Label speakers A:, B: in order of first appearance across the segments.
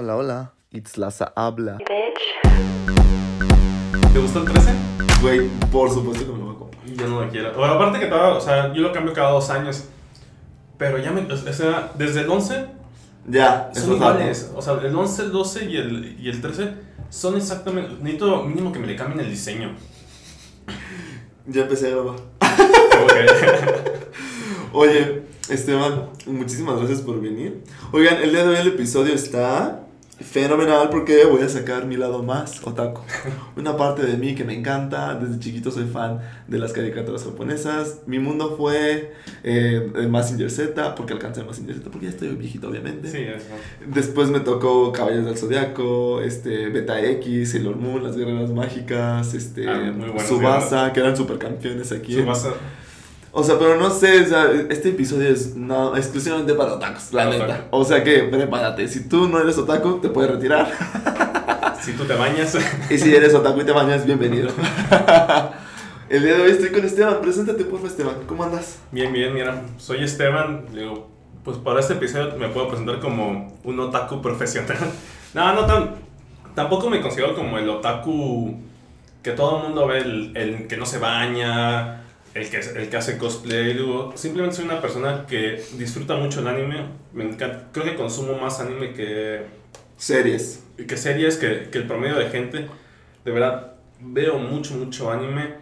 A: Hola, hola. Itzlaza habla.
B: ¿Te gustó el 13?
C: Güey, por supuesto que me lo voy a comprar.
B: Yo no lo quiero. Bueno, aparte que todo, o sea, yo lo cambio cada dos años. Pero ya me. O sea, desde el 11
C: Ya,
B: son iguales. O sea, el 11, el 12 y el, y el 13 son exactamente. Necesito mínimo que me le cambien el diseño.
C: Ya empecé a grabar. Oye, Esteban, muchísimas gracias por venir. Oigan, el día de hoy el episodio está fenomenal porque voy a sacar mi lado más otaku. Una parte de mí que me encanta. Desde chiquito soy fan de las caricaturas japonesas. Mi mundo fue eh, Massinger Z, porque alcancé Massinger Z, porque ya estoy viejito, obviamente.
B: sí, eso.
C: Después me tocó Caballos del Zodiaco, este, Beta X, Sailor Moon, Las Guerreras Mágicas, este,
B: Ah,
C: Subasa, que eran supercampeones aquí.
B: Su base-
C: O sea, pero no sé, o sea, este episodio es no, exclusivamente para otakus, la
B: Para
C: neta.
B: otaku.
C: O sea que prepárate, si tú no eres otaku, te puedes retirar.
B: Si tú te bañas.
C: Y si eres otaku y te bañas, bienvenido. El día de hoy estoy con Esteban, preséntate por favor Esteban, ¿cómo andas?
B: Bien, bien, mira. Soy Esteban. Digo, pues para este episodio me puedo presentar como un otaku profesional. no, no tan. Tampoco me considero como el otaku que todo el mundo ve, el, el que no se baña, el que, el que hace cosplay. Digo, simplemente soy una persona que disfruta mucho el anime. Me encanta, creo que consumo más anime que,
C: Series.
B: que series, que, que el promedio de gente. De verdad, veo mucho, mucho anime,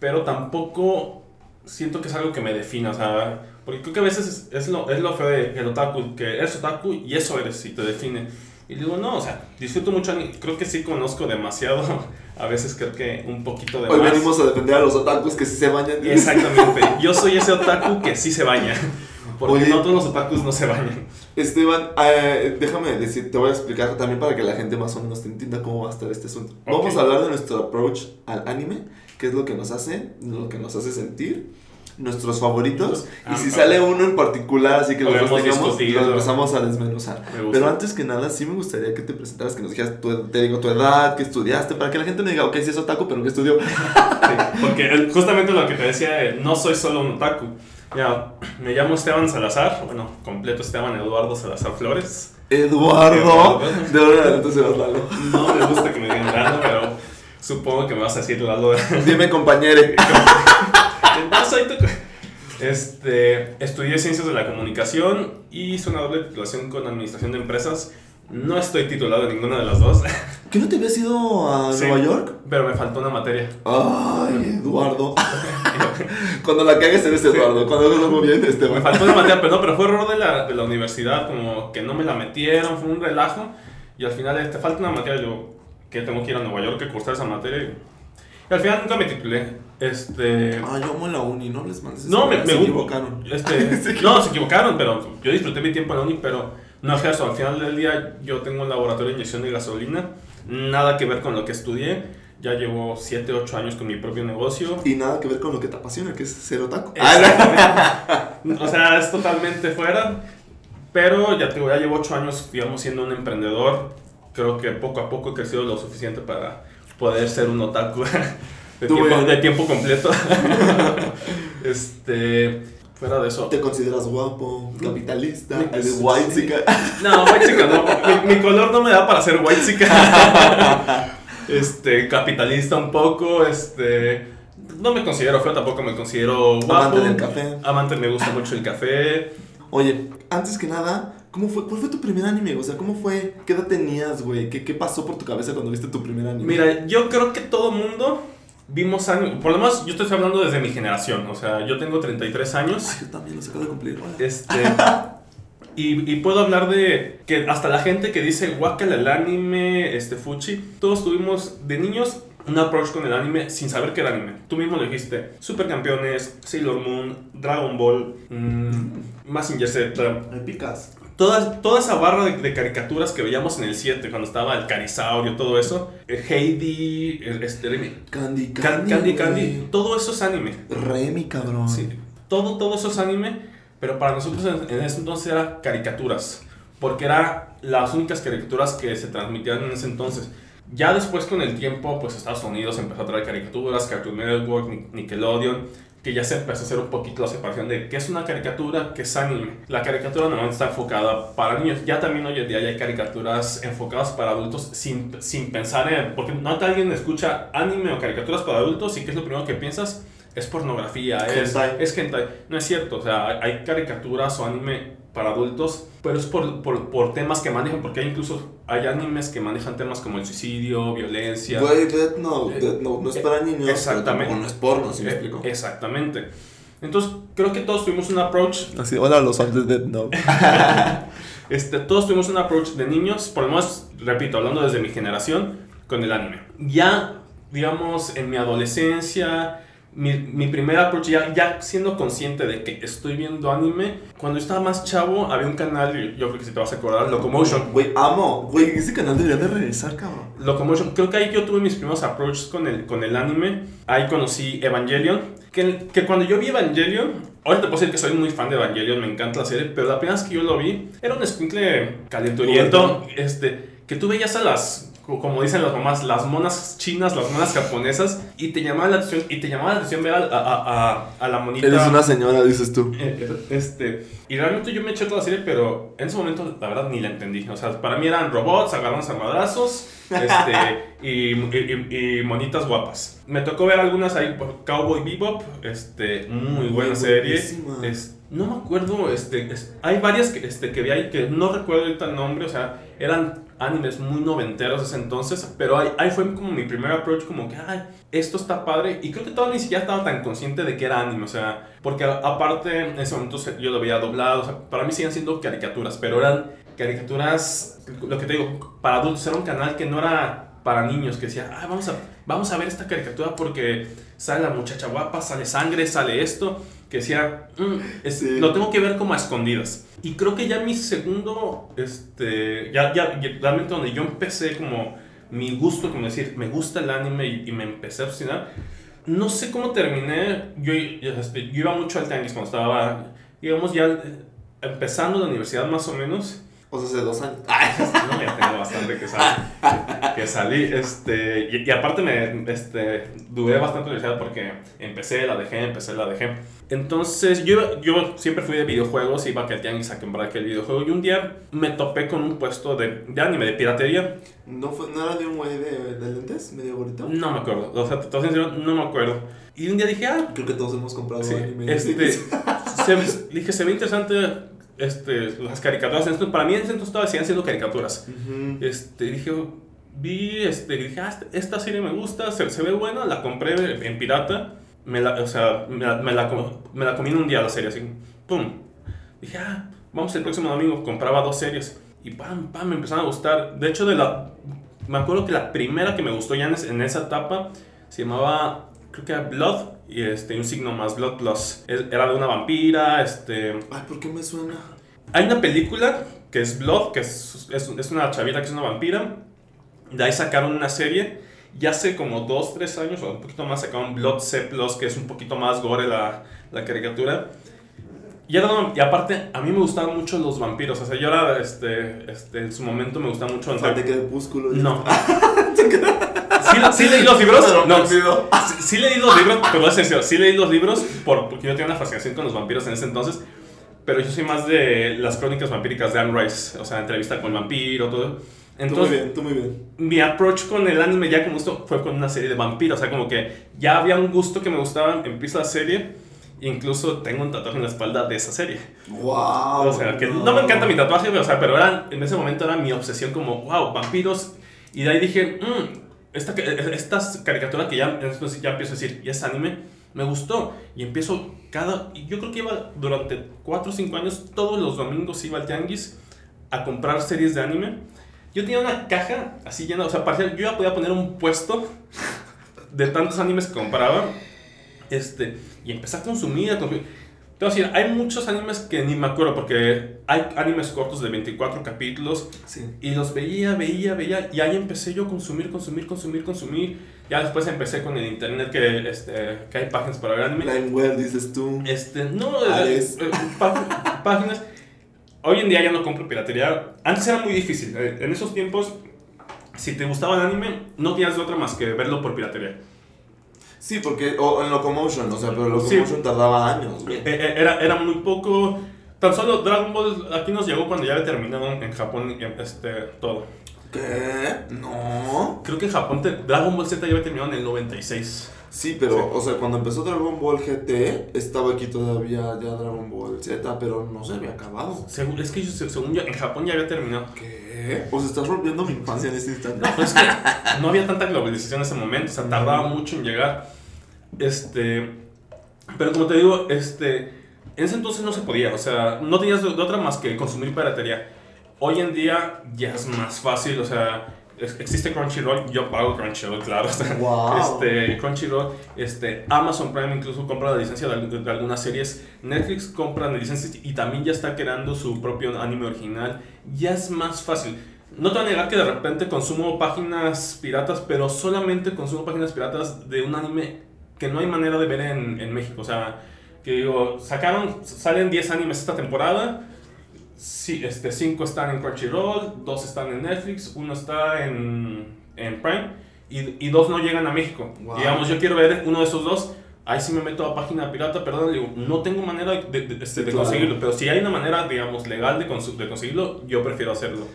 B: pero tampoco siento que es algo que me defina, o sea, porque creo que a veces es, es lo, es lo feo del otaku, que eres otaku y eso eres y te define. Y digo, no, o sea, disfruto mucho anime, creo que sí conozco demasiado, a veces creo que un poquito de
C: Hoy
B: más.
C: venimos a defender a los otakus que sí se bañan.
B: Exactamente, yo soy ese otaku que sí se baña, porque
C: Oye.
B: no todos los otakus no se bañan.
C: Esteban, eh, déjame decir, te voy a explicar también para que la gente más o menos te entienda cómo va a estar este asunto. Vamos
B: Ok.
C: a hablar de nuestro approach al anime, qué es lo que nos hace, lo que nos hace sentir, nuestros favoritos,
B: Ah,
C: y si sale uno en particular, así que los dos tengamos,
B: discutirlo.
C: lo empezamos a desmenuzar. Pero antes que nada, sí me gustaría que te presentaras, que nos dijeras, tu, te digo, tu edad, que estudiaste, para que la gente me diga, ok, sí es otaku, pero que estudió.
B: Sí, porque justamente lo que te decía, no soy solo un otaku. Ya, me llamo Esteban Salazar, bueno, completo Esteban Eduardo Salazar Flores.
C: Eduardo. De ahora en adelante serás Lalo.
B: No me gusta que me digan Lalo, pero supongo que me vas a decir Lalo.
C: Dime, compañere.
B: No. Este, estudié Ciencias de la Comunicación y hice una doble titulación con Administración de Empresas. No estoy titulado en ninguna de las dos,
C: ¿Que no te habías ido a
B: Sí.
C: Nueva York?
B: pero me faltó una materia.
C: Ay, Eduardo. Cuando la cagues eres Eduardo. Cuando hagas algo bien,
B: Me
C: Esteban.
B: faltó una materia, pero no, pero fue error de la, de la universidad, como que no me la metieron, fue un relajo. Y al final, eh, te falta una materia, yo que tengo que ir a Nueva York a cursar esa materia. Y, y al final nunca me titulé. Este.
C: Ay, yo amo la uni, no les mandes
B: No, me, me
C: Se equivocaron.
B: Este,
C: Se
B: no, se equivocaron, pero yo disfruté mi tiempo en la uni, pero no es eso. Al final del día, yo tengo un laboratorio de inyección de gasolina, nada que ver con lo que estudié. Ya llevo 7, 8 años con mi propio negocio.
C: Y nada que ver con lo que te apasiona, que es ser otaku.
B: Exactamente. O sea, es totalmente fuera. Pero ya, te ya llevo 8 años, digamos, siendo un emprendedor. Creo que poco a poco he crecido lo suficiente para poder ser un otaku de, tiempo, de tiempo completo. este, fuera de eso.
C: Te consideras guapo, capitalista,
B: Sí.
C: eres white chica.
B: No, white chica no. Mi, mi color no me da para ser white chica. Este, capitalista un poco, este... No me considero feo, tampoco me considero guapo.
C: Amante del café.
B: Amante, me gusta mucho el café.
C: Oye, antes que nada, ¿cómo fue, ¿cuál fue tu primer anime? O sea, ¿cómo fue? ¿Qué edad tenías, güey? ¿Qué, ¿Qué pasó por tu cabeza cuando viste tu primer anime?
B: Mira, yo creo que todo mundo vimos anime. Por lo menos yo estoy hablando desde mi generación. O sea, yo tengo 33 años.
C: Ay, yo también los acabo de cumplir.
B: Este. Y, y puedo hablar de que hasta la gente que dice guacala el anime, este fuchi, todos tuvimos de niños un approach con el anime sin saber que era anime. Tú mismo lo dijiste: Supercampeones, Sailor Moon, Dragon Ball, mm, Mazinger Z.
C: Me picas.
B: Toda, toda esa barra de, de caricaturas que veíamos en el 7, cuando estaba el Carisaurio, todo eso, Heidi, este, Remy,
C: Candy,
B: Can-
C: Candy.
B: Candy. Candy, todo eso es anime.
C: Remy, cabrón.
B: Sí, todo, todo eso es anime, pero para nosotros en, en ese entonces era caricaturas, porque eran las únicas caricaturas que se transmitían en ese entonces. Ya después con el tiempo, pues Estados Unidos empezó a traer caricaturas, Cartoon Network, Ni- Nickelodeon, que ya se empezó a hacer un poquito la separación de qué es una caricatura, qué es anime. La caricatura normalmente está enfocada para niños. Ya también hoy en día ya hay caricaturas enfocadas para adultos sin, sin pensar en... Porque no alguien escucha anime o caricaturas para adultos y qué es lo primero que piensas es pornografía, es
C: Hentai.
B: es hentai. No es cierto, o sea, hay- hay caricaturas o anime para adultos, pero es por, por, por temas que manejan, porque hay incluso hay animes que manejan temas como el suicidio, violencia.
C: Güey, Death Note,
B: Eh,
C: Death Note no es
B: eh,
C: para niños,
B: exactamente.
C: no es porno, ¿sí me
B: Eh,
C: explico?
B: Exactamente. Entonces, creo que todos tuvimos un approach,
A: Así, hola los fans de Dead Note.
B: este, todos tuvimos un approach de niños, por lo menos, repito, hablando desde mi generación, con el anime. Ya, digamos, en mi adolescencia, mi, mi primer approach, ya, ya siendo consciente de que estoy viendo anime, cuando yo estaba más chavo, había un canal, yo creo que si te vas a acordar, Locomotion.
C: Güey, amo. Güey, ese canal debería de regresar, cabrón.
B: Locomotion, creo que ahí yo tuve mis primeros approaches con el, con el anime. Ahí conocí Evangelion. Que, que cuando yo vi Evangelion, ahora te puedo decir que soy muy fan de Evangelion, me encanta la serie, pero la primera vez que yo lo vi, era un escuincle calenturiento, este, que tú veías a las, como dicen las mamás, las monas chinas, las monas japonesas, y te llamaba la atención, y te llamaba la atención ver a, a, a, a la monita.
C: Eres una señora, dices tú.
B: Eh, Este, y realmente yo me eché toda la serie, pero en ese momento la verdad ni la entendí. O sea, para mí eran robots, agarrándose a madrazos este, y, y- y monitas guapas. Me tocó ver algunas ahí, por Cowboy Bebop, este, muy buena serie.
C: buenísima.
B: Es- no me acuerdo, este, es- hay varias que, este, que vi ahí que no recuerdo ahorita el nombre, o sea, eran animes muy noventeros ese entonces, pero ahí, ahí fue como mi primer approach, como que, ay, esto está padre, y creo que todavía ni siquiera estaba tan consciente de que era anime, o sea, porque aparte en ese momento yo lo veía doblado, o sea, para mí siguen siendo caricaturas, pero eran caricaturas, lo que te digo, para adultos, era un canal que no era para niños, que decía, ah, vamos a, vamos a ver esta caricatura porque sale la muchacha guapa, sale sangre, sale esto, que decía, "Mm, es-
C: Sí.
B: lo tengo que ver como a escondidas. Y creo que ya mi segundo, este, ya, ya, ya realmente donde yo empecé como mi gusto, como decir, me gusta el anime y, y me empecé a obsesionar, no sé cómo terminé, yo, yo, yo iba mucho al tianguis cuando estaba, digamos, ya empezando la universidad más o menos,
C: O sea, hace dos años.
B: no, ya tengo bastante que salí. que salí, este, y, y aparte me, este, dudé bastante universidad porque empecé, la dejé, empecé, la dejé. Entonces, yo, yo siempre fui de videojuegos, iba a que tianguis a comprar aquel videojuego y un día me topé con un puesto de, de anime, de piratería.
C: ¿No, fue, ¿No era de un güey de, de lentes? ¿Medio gordito?
B: No me acuerdo, o sea, soy sincero, no me acuerdo. Y un día dije, ah,
C: Creo que todos hemos comprado
B: Sí,
C: anime.
B: este, se- dije, se ve interesante este, las caricaturas. Entonces, para mí en ese entonces todavía siguen siendo caricaturas.
C: Ujú.
B: Este, dije, vi, este, dije, ah, este- esta serie me gusta, se, se ve buena, la compré en pirata. Me la, o sea, me la, me, la, me la comí en un día la serie, así, pum. Dije, ah, vamos el próximo domingo, compraba dos series. Y pam, pam, me empezaron a gustar. De hecho, de la, me acuerdo que la primera que me gustó ya en, en esa etapa se llamaba, creo que era Blood, y este, un signo más, Blood Plus. Era de una vampira, este...
C: Ay, ¿por qué me suena?
B: Hay una película que es Blood, que es, es, es una chavita que es una vampira. De ahí sacaron una serie. Y hace como 2, 3 años o un poquito más sacaron Blood C que es un poquito más gore la, la caricatura. Y, era y aparte, a mí me gustaban mucho los vampiros. O sea, yo era, este, este, en su momento me gustaba mucho...
C: Fan de Crepúsculo.
B: No. ¿Sí, sí leí los libros? No. Sí, sí leí los libros, pero es sencillo, sí leí los libros por, porque yo tenía una fascinación con los vampiros en ese entonces, pero yo soy más de las crónicas vampíricas de Anne Rice, o sea, entrevista con el vampiro, todo.
C: Tú muy
B: Entonces,
C: bien, tú muy bien.
B: mi approach con el anime ya como esto fue con una serie de vampiros, o sea, como que ya había un gusto que me gustaba, empieza la serie, incluso tengo un tatuaje en la espalda de esa serie.
C: Wow.
B: O sea, que no me encanta mi tatuaje, o sea, pero era, en ese momento era mi obsesión como, wow, vampiros. Y de ahí dije, mmm, esta, esta caricatura que ya, entonces ya empiezo a decir, y es anime, me gustó. Y empiezo cada, yo creo que iba durante 4 o 5 años, todos los domingos iba al tianguis a comprar series de anime. Yo tenía una caja así llena, o sea, parecía, yo ya podía poner un puesto de tantos animes que compraba. Este, y empecé a consumir, a consumir. Decir, hay muchos animes que ni me acuerdo porque hay animes cortos de 24 capítulos
C: Sí.
B: y los veía, veía, veía y ahí empecé yo a consumir, consumir, consumir, consumir. Ya después empecé con el internet que, este, que hay páginas para ver anime.
C: Limewell, dices tú.
B: Este, no, eh, eh, pá- páginas. Hoy en día ya no compro piratería. Antes era muy difícil. eh, En esos tiempos, si te gustaba el anime, no tenías de otra más que verlo por piratería.
C: Sí, porque, o en Locomotion, o sea, pero
B: Sí.
C: Locomotion tardaba años,
B: Eh,
C: güey.
B: eh, Era, era muy poco. Tan solo Dragon Ball aquí nos llegó cuando ya había terminado en Japón este, todo.
C: ¿Qué? No.
B: Creo que en Japón te- Dragon Ball Z ya había terminado en el 96.
C: Sí, pero,
B: Sí.
C: o sea, cuando empezó Dragon Ball GT, estaba aquí todavía ya Dragon Ball Z, pero no se había acabado.
B: Según, es que yo- según yo, en Japón ya había terminado.
C: ¿Qué? Sea, estás rompiendo mi infancia en este instante.
B: No, pues es que no había tanta globalización en ese momento, o sea, tardaba mucho en llegar. Este, pero como te digo, este, en ese entonces no se podía, o sea, no tenías de, de otra más que consumir piratería. Hoy en día ya es más fácil, o sea, existe Crunchyroll, yo pago Crunchyroll, claro.
C: Wow.
B: Este, Crunchyroll, este, Amazon Prime incluso compra la licencia de, de algunas series, Netflix compra la licencia y también ya está creando su propio anime original. Ya es más fácil. No te voy a negar que de repente consumo páginas piratas, pero solamente consumo páginas piratas de un anime que no hay manera de ver en, en México. O sea, que digo, sacaron, salen 10 animes esta temporada. Sí, este, 5 están en Crunchyroll, 2 están en Netflix, 1 está en, en Prime y, y 2 no llegan a México.
C: Wow.
B: Digamos, yo quiero ver uno de esos dos. Ahí sí me meto a página pirata, perdón, digo, no tengo manera de, de- de-
C: Sí, claro.
B: conseguirlo, pero si hay una manera, digamos, legal de, consu- de conseguirlo, yo prefiero hacerlo.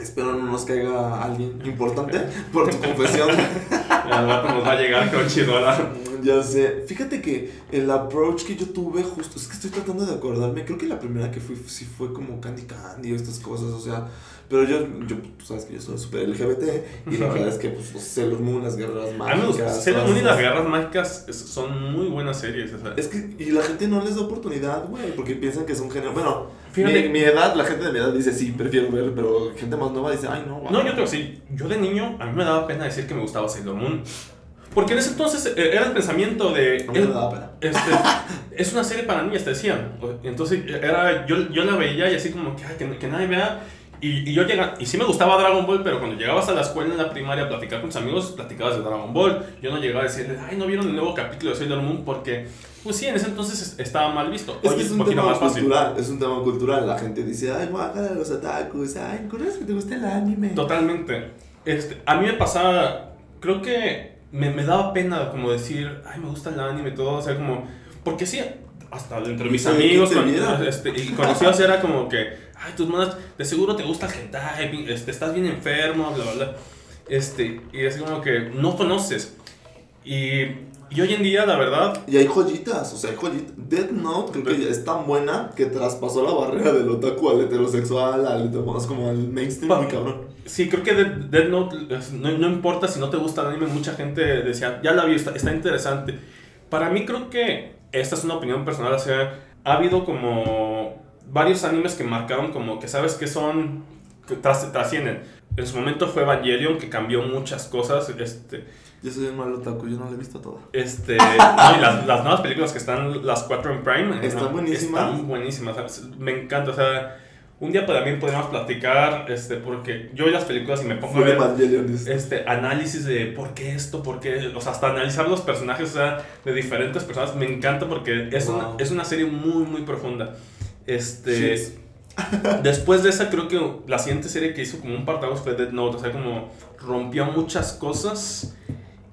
C: Espero no nos caiga alguien importante por tu confesión.
B: Al rato nos va a llegar Crunchyroll. ¿ah?
C: ya sé. Fíjate que el approach que yo tuve justo, es que estoy tratando de acordarme, creo que la primera que fui sí fue como Candy Candy o estas cosas, o sea, pero yo, yo tú sabes que yo soy súper LGBT y la verdad es que pues Sailor Moon, las
B: me
C: mágicas.
B: Sailor Moon y las guerras mágicas son muy buenas series. o sea.
C: Es que, y la gente no les da oportunidad, güey, porque piensan que es un género. Bueno,
B: Fíjate-
C: mi, mi edad, la gente de mi edad dice sí, prefiero ver, pero gente más nueva dice, ay, no,
B: No, yo voy a decir, yo de niño, a mí me daba pena decir que me gustaba Sailor Moon. Porque en ese entonces eh, era el pensamiento de...
C: Mí me daba pena.
B: Este, es una serie para niñas, te decían. Entonces era, yo, yo la veía y así como que, ay, que, que nadie vea. Y, y yo llegaba, y sí me gustaba Dragon Ball, pero cuando llegabas a la escuela en la primaria a platicar con tus amigos, platicabas de Dragon Ball. Yo no llegaba a decirles, ay, no vieron el nuevo capítulo de Sailor Moon porque, pues sí, en ese entonces es- estaba mal visto.
C: Es
B: Hoy
C: que
B: es
C: es
B: un
C: tema
B: más fácil.
C: cultural, es un tema cultural. La gente dice, ay, guácala los otakus, ay, ¿con eso que te gusta el anime?
B: Totalmente. Este, a mí me pasaba, creo que me, me daba pena como decir, ay, me gusta el anime y todo, o sea, como, porque sí, hasta entre mis
C: Sí, ¿quién
B: amigos con- este, y conocidos era como que, ay, tus manos, de seguro te gusta el hentai, este, estás bien enfermo, bla, bla, bla. Este, y es como que no conoces. Y, y hoy en día, la verdad,
C: Y hay joyitas, o sea, hay joyitas. Death Note creo que es tan buena que traspasó la barrera del otaku al heterosexual, al más como al mainstream, muy cabrón.
B: Sí, creo que Death Note, no, no importa si no te gusta el anime, mucha gente decía, ya la vi, está, está interesante. Para mí creo que esta es una opinión personal, o sea, ha habido como varios animes que marcaron como que sabes que son, que tras- trascienden. En su momento fue Evangelion, que cambió muchas cosas, este,
C: Yo soy un mal otaku, yo no la he visto toda.
B: este, y las, las nuevas películas que están, las cuatro en Prime,
C: Están
B: no,
C: buenísimas.
B: Están buenísimas, ¿sabes? me encanta, o sea... Un día también podríamos platicar, este, porque yo las películas y me pongo a
C: Full
B: ver este análisis de por qué esto, por qué, o sea, hasta analizar los personajes o sea, de diferentes personas, me encanta porque es, una,
C: Wow.
B: es una serie muy, muy profunda. Este,
C: Shits.
B: después de esa, creo que la siguiente serie que hizo como un partaguas fue Dead Note, o sea, como rompió muchas cosas.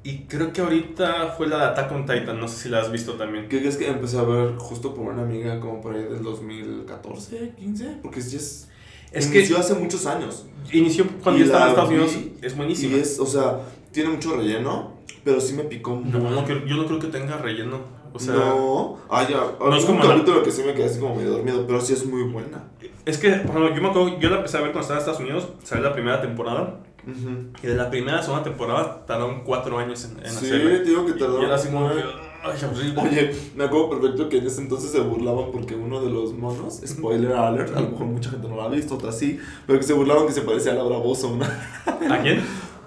B: Y creo que ahorita fue la de Attack on Titan, no sé si la has visto también.
C: ¿Qué crees que empecé a ver justo por una amiga como por ahí del 2014, 15? Porque es...
B: Es que
C: inició hace muchos años.
B: inició cuando
C: Y
B: yo estaba en
C: la
B: Estados Unidos, es
C: Y
B: buenísima.
C: es, o sea, tiene mucho relleno, pero sí me picó
B: No,
C: mucho.
B: no creo- yo no creo que tenga relleno. O sea,
C: no, ah, ya.
B: no es
C: un
B: como la-
C: capítulo que sí me quedé así como medio dormido, pero sí es muy buena.
B: Es que, ejemplo, yo me acuerdo, yo la empecé a ver cuando estaba en Estados Unidos, salió la primera temporada, Y de la primera a segunda temporada tardaron cuatro años en, en
C: Sí,
B: hacerla.
C: te digo que
B: Y
C: tardó.
B: era así como ay, horrible.
C: Oye, me acuerdo perfecto que en ese entonces se burlaban porque uno de los monos, spoiler alert, a lo mejor mucha gente no lo ha visto, otras sí, pero que se burlaban que se parecía a Laura Bozo, una-
B: ¿A quién?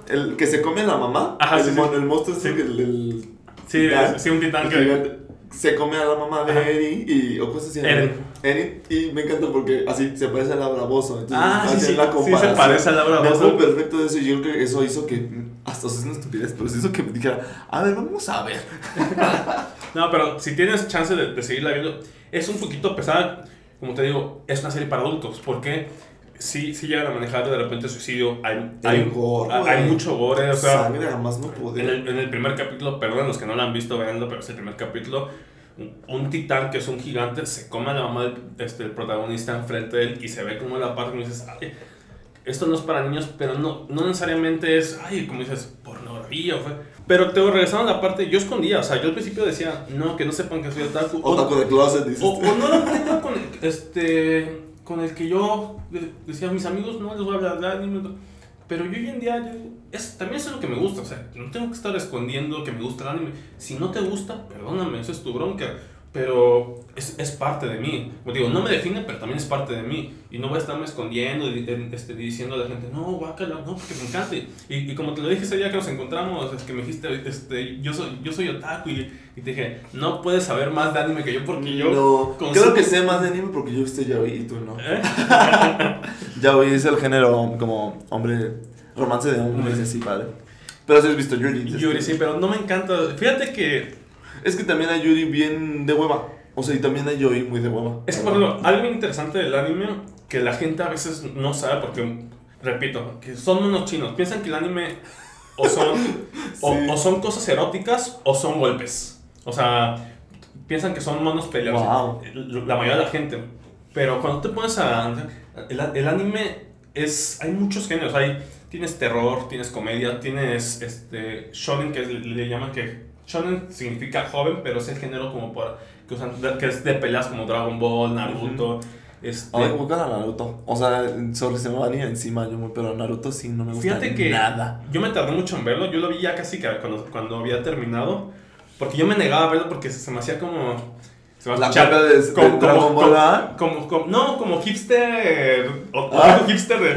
C: el que se come a la mamá,
B: Ajá,
C: el,
B: sí, sí.
C: mono, el monstruo es
B: Sí.
C: el, el
B: Sí, sí, un titán que...
C: se come a la mamá de
B: Ajá.
C: Eri y o cosas así.
B: Eren.
C: Eren, y me encanta porque así se parece a Laura Bozo, entonces
B: Ah, sí, sí,
C: la
B: sí se
C: comparación.
B: parece a Laura
C: Me perfecto de eso y yo creo que eso hizo que, hasta o sea, es una estupidez, pero eso hizo que me dijera, a ver, vamos a ver.
B: No, pero si tienes chance de, de seguirla viendo, es un poquito pesada, como te digo, es una serie para adultos, porque sí, sí llegan a manejar de repente suicidio. Hay, hay,
C: gore,
B: hay- mucho gore, o sea,
C: Sangre, además no
B: en el, en el primer capítulo, perdón los que no lo han visto, veanlo, pero es el primer capítulo. Un, titán que es un gigante se come a la mamá del este, el protagonista enfrente de él y se ve como la parte y dices, ay, esto no es para niños, pero no, no necesariamente es, ay, como dices, pornografía o fue. Pero te regresando a la parte, yo escondía, o sea, yo al principio decía, no, que no sepan que soy otaku.
C: Otaku de closet, dices.
B: o, o no lo tengo con este, con el que yo de- decía a mis amigos, no les voy a hablar de anime. no". Pero yo hoy en día, yo- es, también eso es lo que me gusta. O sea, no tengo que estar escondiendo que me gusta el anime. Si no te gusta, perdóname, eso es tu bronca. Pero es, es parte de mí. Como digo, no me define, pero también es parte de mí. Y no voy a estarme escondiendo y este, diciendo a la gente, no, guácala, no, porque me encanta. Y, y como te lo dije ese día que nos encontramos, es que me dijiste, este, yo soy, yo soy otaku. Y, y te dije, no puedes saber más de anime que yo porque yo.
C: no,
B: consumo-
C: creo que sé más de anime porque yo visto Yaoi y tú no.
B: ¿Eh?
C: Yaoi es el género como hombre, romance de hombres así, padre. Pero si has visto Yuri.
B: Yuri, sí, pero no me encanta. Fíjate que
C: Es que también hay Yuri bien de hueva. O sea, y también hay Yoi muy de hueva.
B: Es que, por ejemplo, algo interesante del anime que la gente a veces no sabe porque, repito, que son unos chinos. Piensan que el anime o son, o,
C: Sí.
B: o son cosas eróticas o son golpes. O sea, piensan que son monos peleados.
C: Wow.
B: La mayoría de la gente. Pero cuando te pones a... El, el anime es... Hay muchos géneros. Hay, tienes terror, tienes comedia, tienes este, shonen, que es- le llaman que... Shonen significa joven, pero es el género como para... Que, usan, que es de peleas como Dragon Ball, Naruto. este,
C: Ay, a Naruto. O sea, sobre se me van a ir encima yo, pero Naruto sí no me gusta
B: Fíjate que
C: nada.
B: yo me tardé mucho en verlo. Yo lo vi ya casi que cuando, cuando había terminado. Porque yo me negaba a verlo porque se, se me hacía como... Se me
C: La copia de- de Dragon Ball, ¿ah?
B: como, como- No, como hipster... O,
C: Ah.
B: hipster de...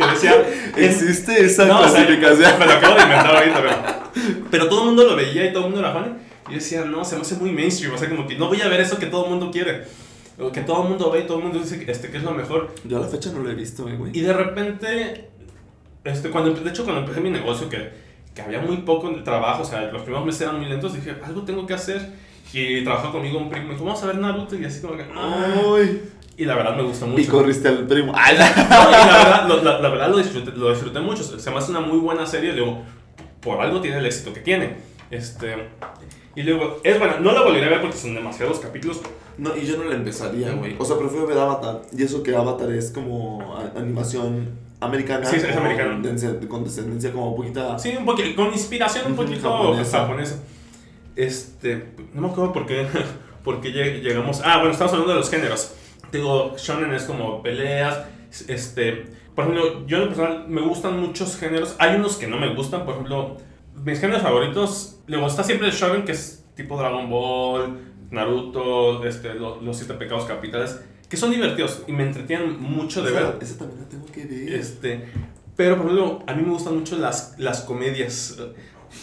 B: Que decía...
C: ¿Existe esa
B: no, o sea,
C: clasificación?
B: me lo acabo de inventar ahorita, pero... Pero todo el mundo lo veía y todo el mundo era fan. Y yo decía, no, se me hace muy mainstream. O sea, como que no voy a ver eso que todo el mundo quiere. O que todo el mundo ve y todo el mundo dice este, que es lo mejor.
C: Yo a la fecha no lo he visto, eh, güey.
B: Y de repente, este, cuando, de hecho, cuando empecé mi negocio, que, que había muy poco de trabajo, o sea, los primeros meses eran muy lentos, dije, algo tengo que hacer. Y trabajó conmigo un primo, me dijo, vamos a ver Naruto, y así como que.
C: Ay.
B: Y la verdad me gustó
C: Y
B: mucho.
C: corriste al primo. Ay,
B: No, y la verdad, lo, la, la verdad lo, disfruté, lo disfruté mucho, se me hace una muy buena serie, luego, por algo tiene el éxito que tiene. Este, y luego, es buena, no la volveré a ver porque son demasiados capítulos.
C: No, y yo no la empezaría, güey. O sea, prefiero ver Avatar. Y eso que Avatar es como animación americana.
B: Sí, es americana.
C: Con descendencia como poquita.
B: Sí, un poquito, con inspiración un poquito
C: japonesa.
B: japonesa. Este, no me acuerdo por qué, por qué lleg- llegamos. Ah, bueno, estamos hablando de los géneros. Digo, shonen es como peleas. Este, por ejemplo, yo en lo personal me gustan muchos géneros. Hay unos que no me gustan, por ejemplo, mis géneros favoritos. Luego está siempre el shonen que es tipo Dragon Ball, Naruto, este, lo- los siete pecados capitales, que son divertidos y me entretienen mucho de
C: esa,
B: ver.
C: esa también la tengo que ver.
B: Este, pero por ejemplo, a mí me gustan mucho las, las comedias.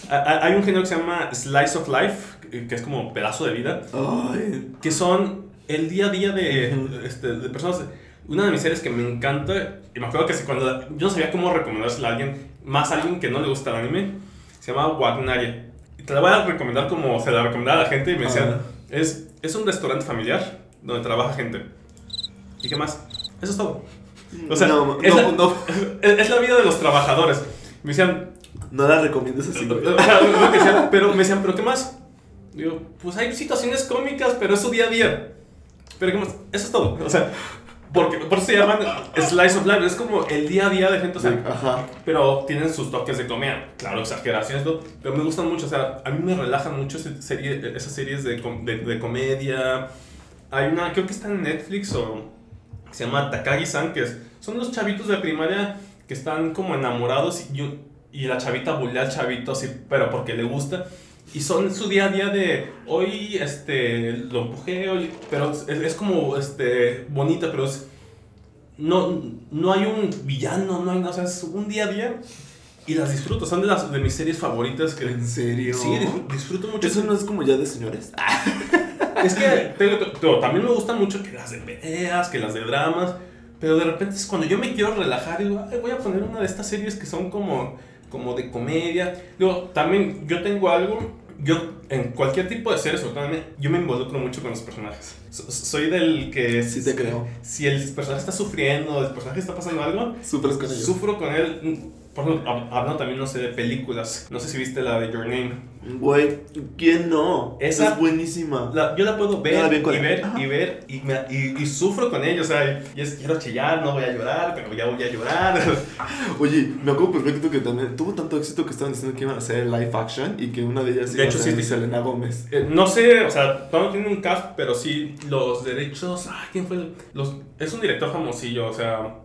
B: A- a- Hay un género que se llama Slice of Life, que es como pedazo de vida,
C: Ay.
B: que son el día a día de, este, de personas. Una de mis series que me encanta, y me acuerdo que cuando yo no sabía cómo recomendársela a alguien, más a alguien que no le gusta el anime, se llama Wagnaria. Y te la voy a recomendar como se la recomendaba a la gente y me decían,
C: Ah.
B: es, es un restaurante familiar donde trabaja gente. ¿Y qué más? Eso es todo. O sea,
C: no,
B: es,
C: no,
B: la,
C: no,
B: es- la vida de los trabajadores. Me decían,
C: no la recomiendas así,
B: pero me decían, ¿pero qué más? Digo, pues hay situaciones cómicas, pero es su día a día. Pero ¿qué más? Eso es todo. O sea, porque, por eso se llaman Slice of Life. Es como el día a día de gente. O sea,
C: Ajá.
B: pero tienen sus toques de comedia. Claro, exageraciones, ¿no? pero me gustan mucho. O sea, a mí me relajan mucho ese serie, esas series de, de, de comedia. Hay una, creo que está en Netflix o se llama Takagi-san, que es- son los chavitos de primaria que están como enamorados y, y la chavita bulea al chavito así, pero porque le gusta. Y son su día a día de hoy este, lo empujé, hoy, pero es, es como este, bonita, pero es, no, no hay un villano, no hay nada, o sea, es un día a día y las disfruto, son de, las, de mis series favoritas que...
C: ¿En serio?
B: Sí, disfr- disfruto mucho.
C: Eso no es como ya de señores.
B: Es que te digo, te- te- también me gustan mucho que las de peleas, que las de dramas, pero de repente es cuando yo me quiero relajar y digo, "Ay, voy a poner una de estas series que son como, como de comedia. Digo, también yo tengo algo, yo en cualquier tipo de series, sobre todo anime, yo me involucro mucho con los personajes. so- soy del que...
C: Sí te creo.
B: Si el personaje está sufriendo, el personaje está pasando algo,
C: Sufres con ellos.
B: sufro con él. Por ejemplo, hab- hablando también, no sé, de películas. No sé si viste la de Your Name.
C: Güey, ¿quién no?
B: Esa-
C: es buenísima.
B: La- yo la puedo ver
C: la
B: y ver y ver y, y sufro con ello. O sea, y es, quiero chillar, no voy a llorar, pero ya voy a llorar.
C: Oye, me acuerdo perfecto que también tuvo tanto éxito que estaban diciendo que iban a hacer live action y que una de ellas
B: De
C: iba
B: hecho,
C: a ser
B: sí.
C: Selena Gómez.
B: Eh, no sé, o sea, no tiene un cast, pero sí los derechos. Ay, ¿quién fue? el- Los, es un director famosillo, o sea,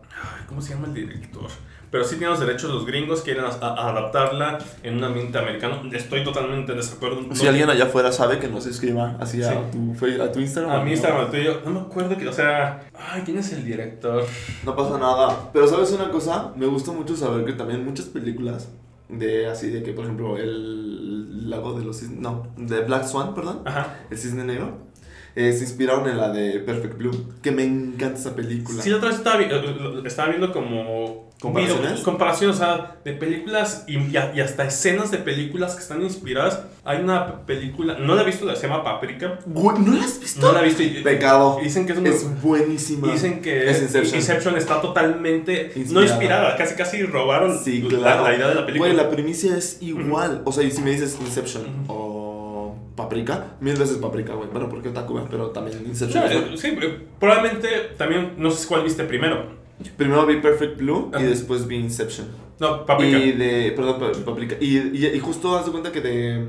B: ¿cómo se llama el director? Pero sí tiene los derechos los gringos, quieren a- a- adaptarla en un ambiente americano. Estoy totalmente en desacuerdo. No-
C: Si alguien allá afuera sabe que nos escriba así a, tu, a tu Instagram.
B: A
C: ¿no?
B: Instagram, el tuyo, no me acuerdo que, o sea, ay, ¿quién es el director?
C: No pasa nada. Pero ¿sabes una cosa? Me gusta mucho saber que también muchas películas de así de que, por ejemplo, el lago de los cisnes, no, de Black Swan, perdón,
B: Ajá.
C: el cisne negro, eh, se inspiraron en la de Perfect Blue, que me encanta esa película.
B: Sí, la otra vez estaba, vi- eh, estaba viendo como...
C: ¿Comparaciones?
B: video- comparaciones, o sea, de películas y, y hasta escenas de películas que están inspiradas. Hay una película, no la he visto, se llama Paprika.
C: ¿No la has visto?
B: No la he visto y
C: Pecado.
B: dicen que es muy...
C: Es buenísima.
B: Dicen que
C: Es Inception.
B: está totalmente
C: Inspirada.
B: no inspirada, casi casi robaron
C: Sí,
B: la-
C: claro.
B: la, idea de la película.
C: Güey, la primicia es igual. O sea, y si me dices Inception o Paprika, mil veces Paprika, güey. Bueno, porque Otaku, güey, pero también Inception.
B: eh, sí, probablemente también, no sé cuál viste primero.
C: Primero vi Perfect Blue
B: Ajá.
C: y después vi Inception.
B: No, Paprika.
C: Y de. Perdón, pa- Paprika. Y, y, y justo haz de cuenta que de.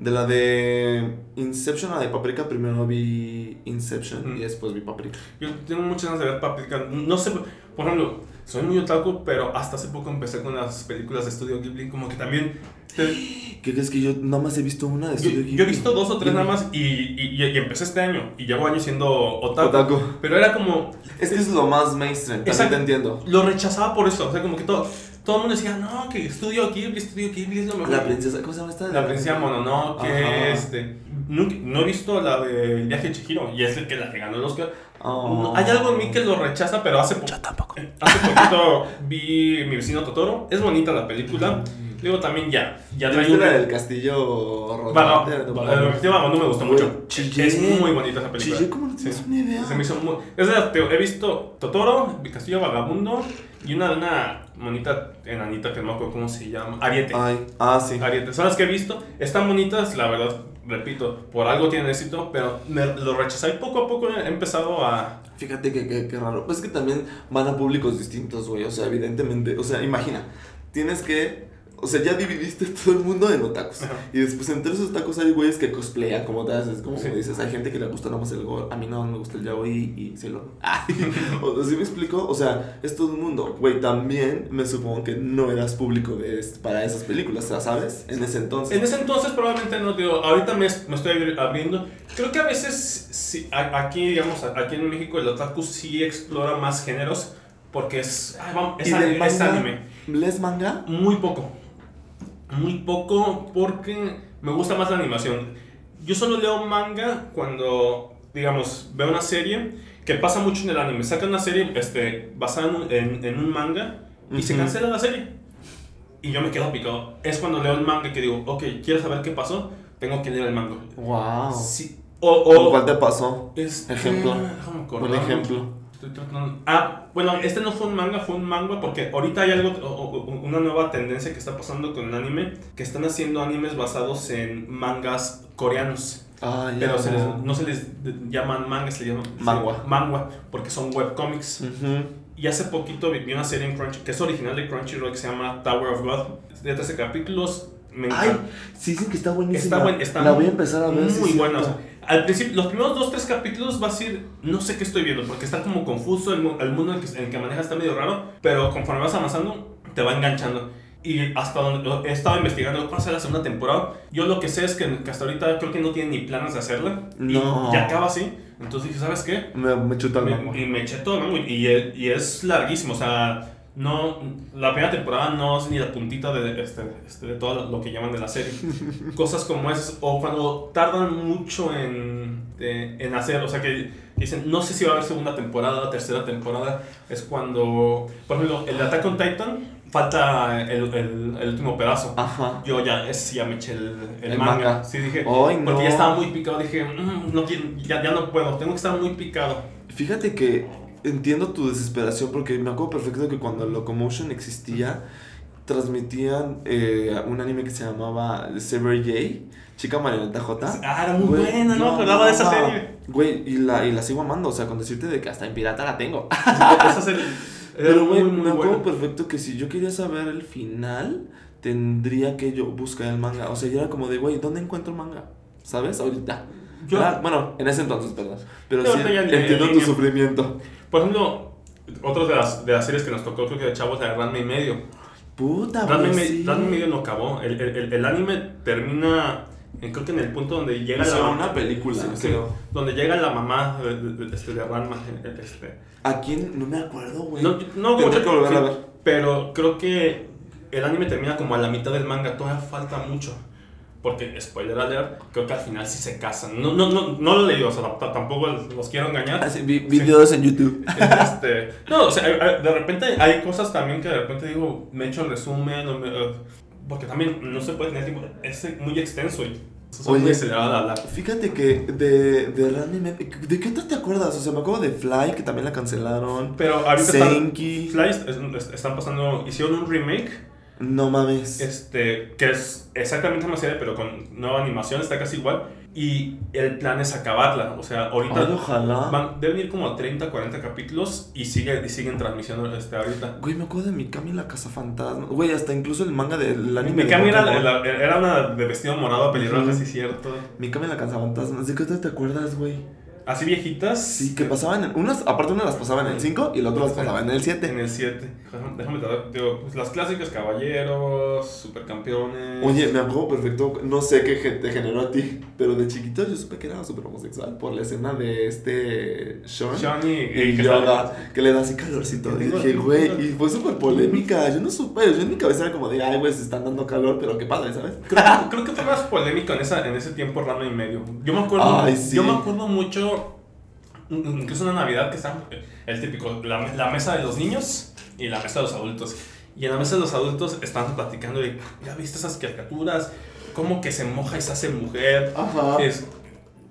C: De la de Inception a la de Paprika, primero vi Inception y después vi Paprika.
B: Yo tengo muchas ganas de ver Paprika. No sé, por ejemplo, soy muy otaku, pero hasta hace poco empecé con las películas de Studio Ghibli, como que también... te-
C: ¿Qué crees que yo nada más he visto una de
B: yo,
C: Studio
B: yo
C: Ghibli?
B: he visto dos o tres nada más y, y, y- y empecé este año y llevo años siendo otaku.
C: Otaku.
B: Pero era como...
C: Es que es lo más mainstream, también te entiendo.
B: Lo rechazaba por eso, o sea, como que todo, todo el mundo decía, no, que Studio Ghibli, Studio Ghibli es lo mejor.
C: La princesa, ¿cómo se llama esta?
B: La princesa Mononoke,
C: Ajá.
B: este... nunca- no he visto la del viaje de Chihiro y es el que la que ganó el Oscar.
C: Oh.
B: No, hay algo en mí que lo rechaza, pero hace, po-
C: tampoco.
B: hace poquito vi Mi vecino Totoro. Es bonita la película. Luego también ya. Ya
C: ¿Ya
B: trae
C: viste
B: un...
C: la del castillo
B: Bueno,
C: rodante?
B: el objetivo no me gustó mucho. Es muy bonita esa película.
C: Chillé como no tienes una idea.
B: Se me hizo muy... Es de las- te- he visto Totoro, Mi Castillo Vagabundo y una de una monita enanita que no me acuerdo cómo se llama. Ariete.
C: Ay, ah, sí.
B: Ariete. Son las que he visto. Están bonitas, la verdad, repito, por algo tienen éxito, pero me lo rechazé y poco a poco he empezado a...
C: Fíjate que, que, que raro. Pues es que también van a públicos distintos, güey. O sea, evidentemente. O sea, imagina. Tienes que. O sea, ya dividiste todo el mundo en otakus.
B: Ajá.
C: Y después entre esos otakus hay güeyes que cosplayan, como te haces, como
B: Sí.
C: dices. Hay gente que le gusta nada más el gore. A mí no me gusta el yaoi y Sailor. Ay, o sea, ¿sí me explico? O sea, es todo el mundo. Güey, también me supongo que no eras público de para esas películas, ¿sabes? En ese entonces.
B: En ese entonces probablemente no, digo, ahorita me, me estoy abri- abriendo. Creo que a veces, sí, a- aquí, digamos, aquí en México el otaku sí explora más géneros porque es, es,
C: ¿Y del
B: anime, es anime.
C: ¿Les manga?
B: Muy poco. Muy poco porque me gusta más la animación. Yo solo leo manga cuando, digamos, veo una serie que pasa mucho en el anime. Sacan una serie este, basada en, un- en, en un manga y se cancela la serie. Y yo me quedo picado. Es cuando leo el manga que digo, ok, ¿quieres saber qué pasó? Tengo que leer el manga.
C: Wow.
B: Sí. O, o,
C: ¿Cuál te pasó?
B: este,
C: Ejemplo.
B: déjame
C: Un ejemplo.
B: Estoy tratando- Ah, bueno, este no fue un manga, fue un manga porque ahorita hay algo, una nueva tendencia que está pasando con el anime, que están haciendo animes basados en mangas coreanos.
C: Ah, ya.
B: Pero se les- no se les llaman mangas, se les llaman
C: Mangua.
B: sí, mangua, porque son webcomics.
C: Ujú.
B: Y hace poquito vi una serie en Crunchy, que es original de Crunchyroll, que se llama Tower of God. De 13 capítulos, me
C: Ay, sí dicen que está buenísima.
B: Está, buen, está
C: La voy a empezar a ver.
B: Muy
C: es
B: buena. o
C: cierto.
B: sea, al principio, los primeros dos, tres capítulos vas a decir, no sé qué estoy viendo, porque está como confuso, el, el mundo en el, que, en el que maneja está medio raro, pero conforme vas avanzando, te va enganchando. Y hasta donde he estado investigando cuál será la segunda temporada, yo lo que sé es que, que hasta ahorita creo que no tienen ni planes de hacerla.
C: No.
B: Y ya acaba así. Entonces dije, ¿sabes qué?
C: Me, me chuta el
B: y me eché todo y, y, y es larguísimo, o sea, no, la primera temporada no es ni la puntita de, este, este, de todo lo que llaman de la serie. Cosas como esas, o cuando tardan mucho en, de- en hacer, o sea, que dicen, no sé si va a haber segunda temporada, tercera temporada, es cuando, por ejemplo, el Attack on Titan falta el, el, el último pedazo.
C: Ajá.
B: Yo ya, ese ya me eché el, el
C: El
B: manga.
C: manga.
B: Sí, dije.
C: Ay, no.
B: Porque ya estaba muy picado. Dije, "Mm, no, ya, ya no puedo. Tengo que estar muy picado.
C: Fíjate que entiendo tu desesperación porque me acuerdo perfecto que cuando Locomotion existía, transmitían eh, un anime que se llamaba Saber J, Chica Marioneta J.
B: Ah, era muy
C: Güey,
B: buena, no acordaba de esa serie.
C: Güey, y la, y la sigo amando, o sea, con decirte de que hasta en pirata la tengo.
B: Esa serie
C: Pero, güey, me acuerdo perfecto que si yo quería saber el final, tendría que yo buscar el manga. O sea, yo era como de, güey, ¿dónde encuentro el manga? ¿Sabes? Ahorita.
B: Yo-
C: Era- bueno, en ese entonces, perdón. Pero sí, entiendo
B: en
C: tu sufrimiento.
B: Por ejemplo, otras de las, de las series que nos tocó, creo que de chavos, la de Ranma y medio.
C: Puta,
B: Ranma
C: sí.
B: Y medio no acabó. El, el, el, el anime termina, creo que en el punto donde llega la
C: una película,
B: Sí,
C: creo.
B: donde llega la mamá de, de, de- este, de Ranma. Este.
C: ¿A quién? No me acuerdo, güey.
B: No, no
C: que volver a
B: sí,
C: ver.
B: Pero creo que el anime termina como a la mitad del manga. Todavía falta mucho. Porque, spoiler alert, creo que al final sí se casan. No, no, no, no lo leí, o sea, tampoco los quiero engañar.
C: Ah, sí, vi- videos en YouTube.
B: Este, no, o sea, de repente hay cosas también que de repente digo, me echo el resumen, o me- porque también no se puede tener tiempo, es muy extenso y
C: Oye. Fíjate que de, de Ranma y Medio- ¿De qué otra te acuerdas? O sea, me acuerdo de Fly, que también la cancelaron.
B: Pero ahorita están,
C: Senki.
B: Fly es- es- están pasando, hicieron un remake,
C: No mames.
B: este, que es exactamente una serie, pero con nueva animación, está casi igual, y el plan es acabarla, o sea, ahorita
C: Ay, ojalá.
B: van, deben ir como a 30, 40 capítulos y, sigue, y siguen transmisión este, ahorita.
C: Güey, me acuerdo de Mikami la Cazafantasma. Güey, hasta incluso el manga del anime.
B: Mikami
C: de
B: era, la- era una de vestido morado, pelirroja, sí, cierto.
C: Mikami la Cazafantasma. ¿De qué te acuerdas, güey?
B: Así viejitas.
C: Sí, que pasaban en. Unas, aparte, una las pasaba en el 5 y la otra las pasaba en el 7.
B: En el 7. Déjame te doy- digo, pues, las clásicas, caballeros, supercampeones.
C: Oye, me acuerdo perfecto, no sé qué te generó a ti, pero de chiquito yo supe que era súper homosexual por la escena de este Sean
B: Johnny
C: y
B: que
C: Yoga, que le da así calorcito. Y dije, güey, y fue súper polémica. Yo no supe, yo en mi cabeza era como de, ay, güey, se están dando calor, pero qué padre, ¿sabes?
B: Creo, que- creo que fue más polémico en, esa, en ese tiempo, Rama y medio. Yo me acuerdo,
C: Ay, sí.
B: yo me acuerdo mucho, incluso una Navidad que está el típico, la, la mesa de los niños y la mesa de los adultos. Y en la mesa de los adultos están platicando de, ¿ya viste esas caricaturas? ¿Cómo que se moja y se hace mujer?
C: Ajá.
B: Es,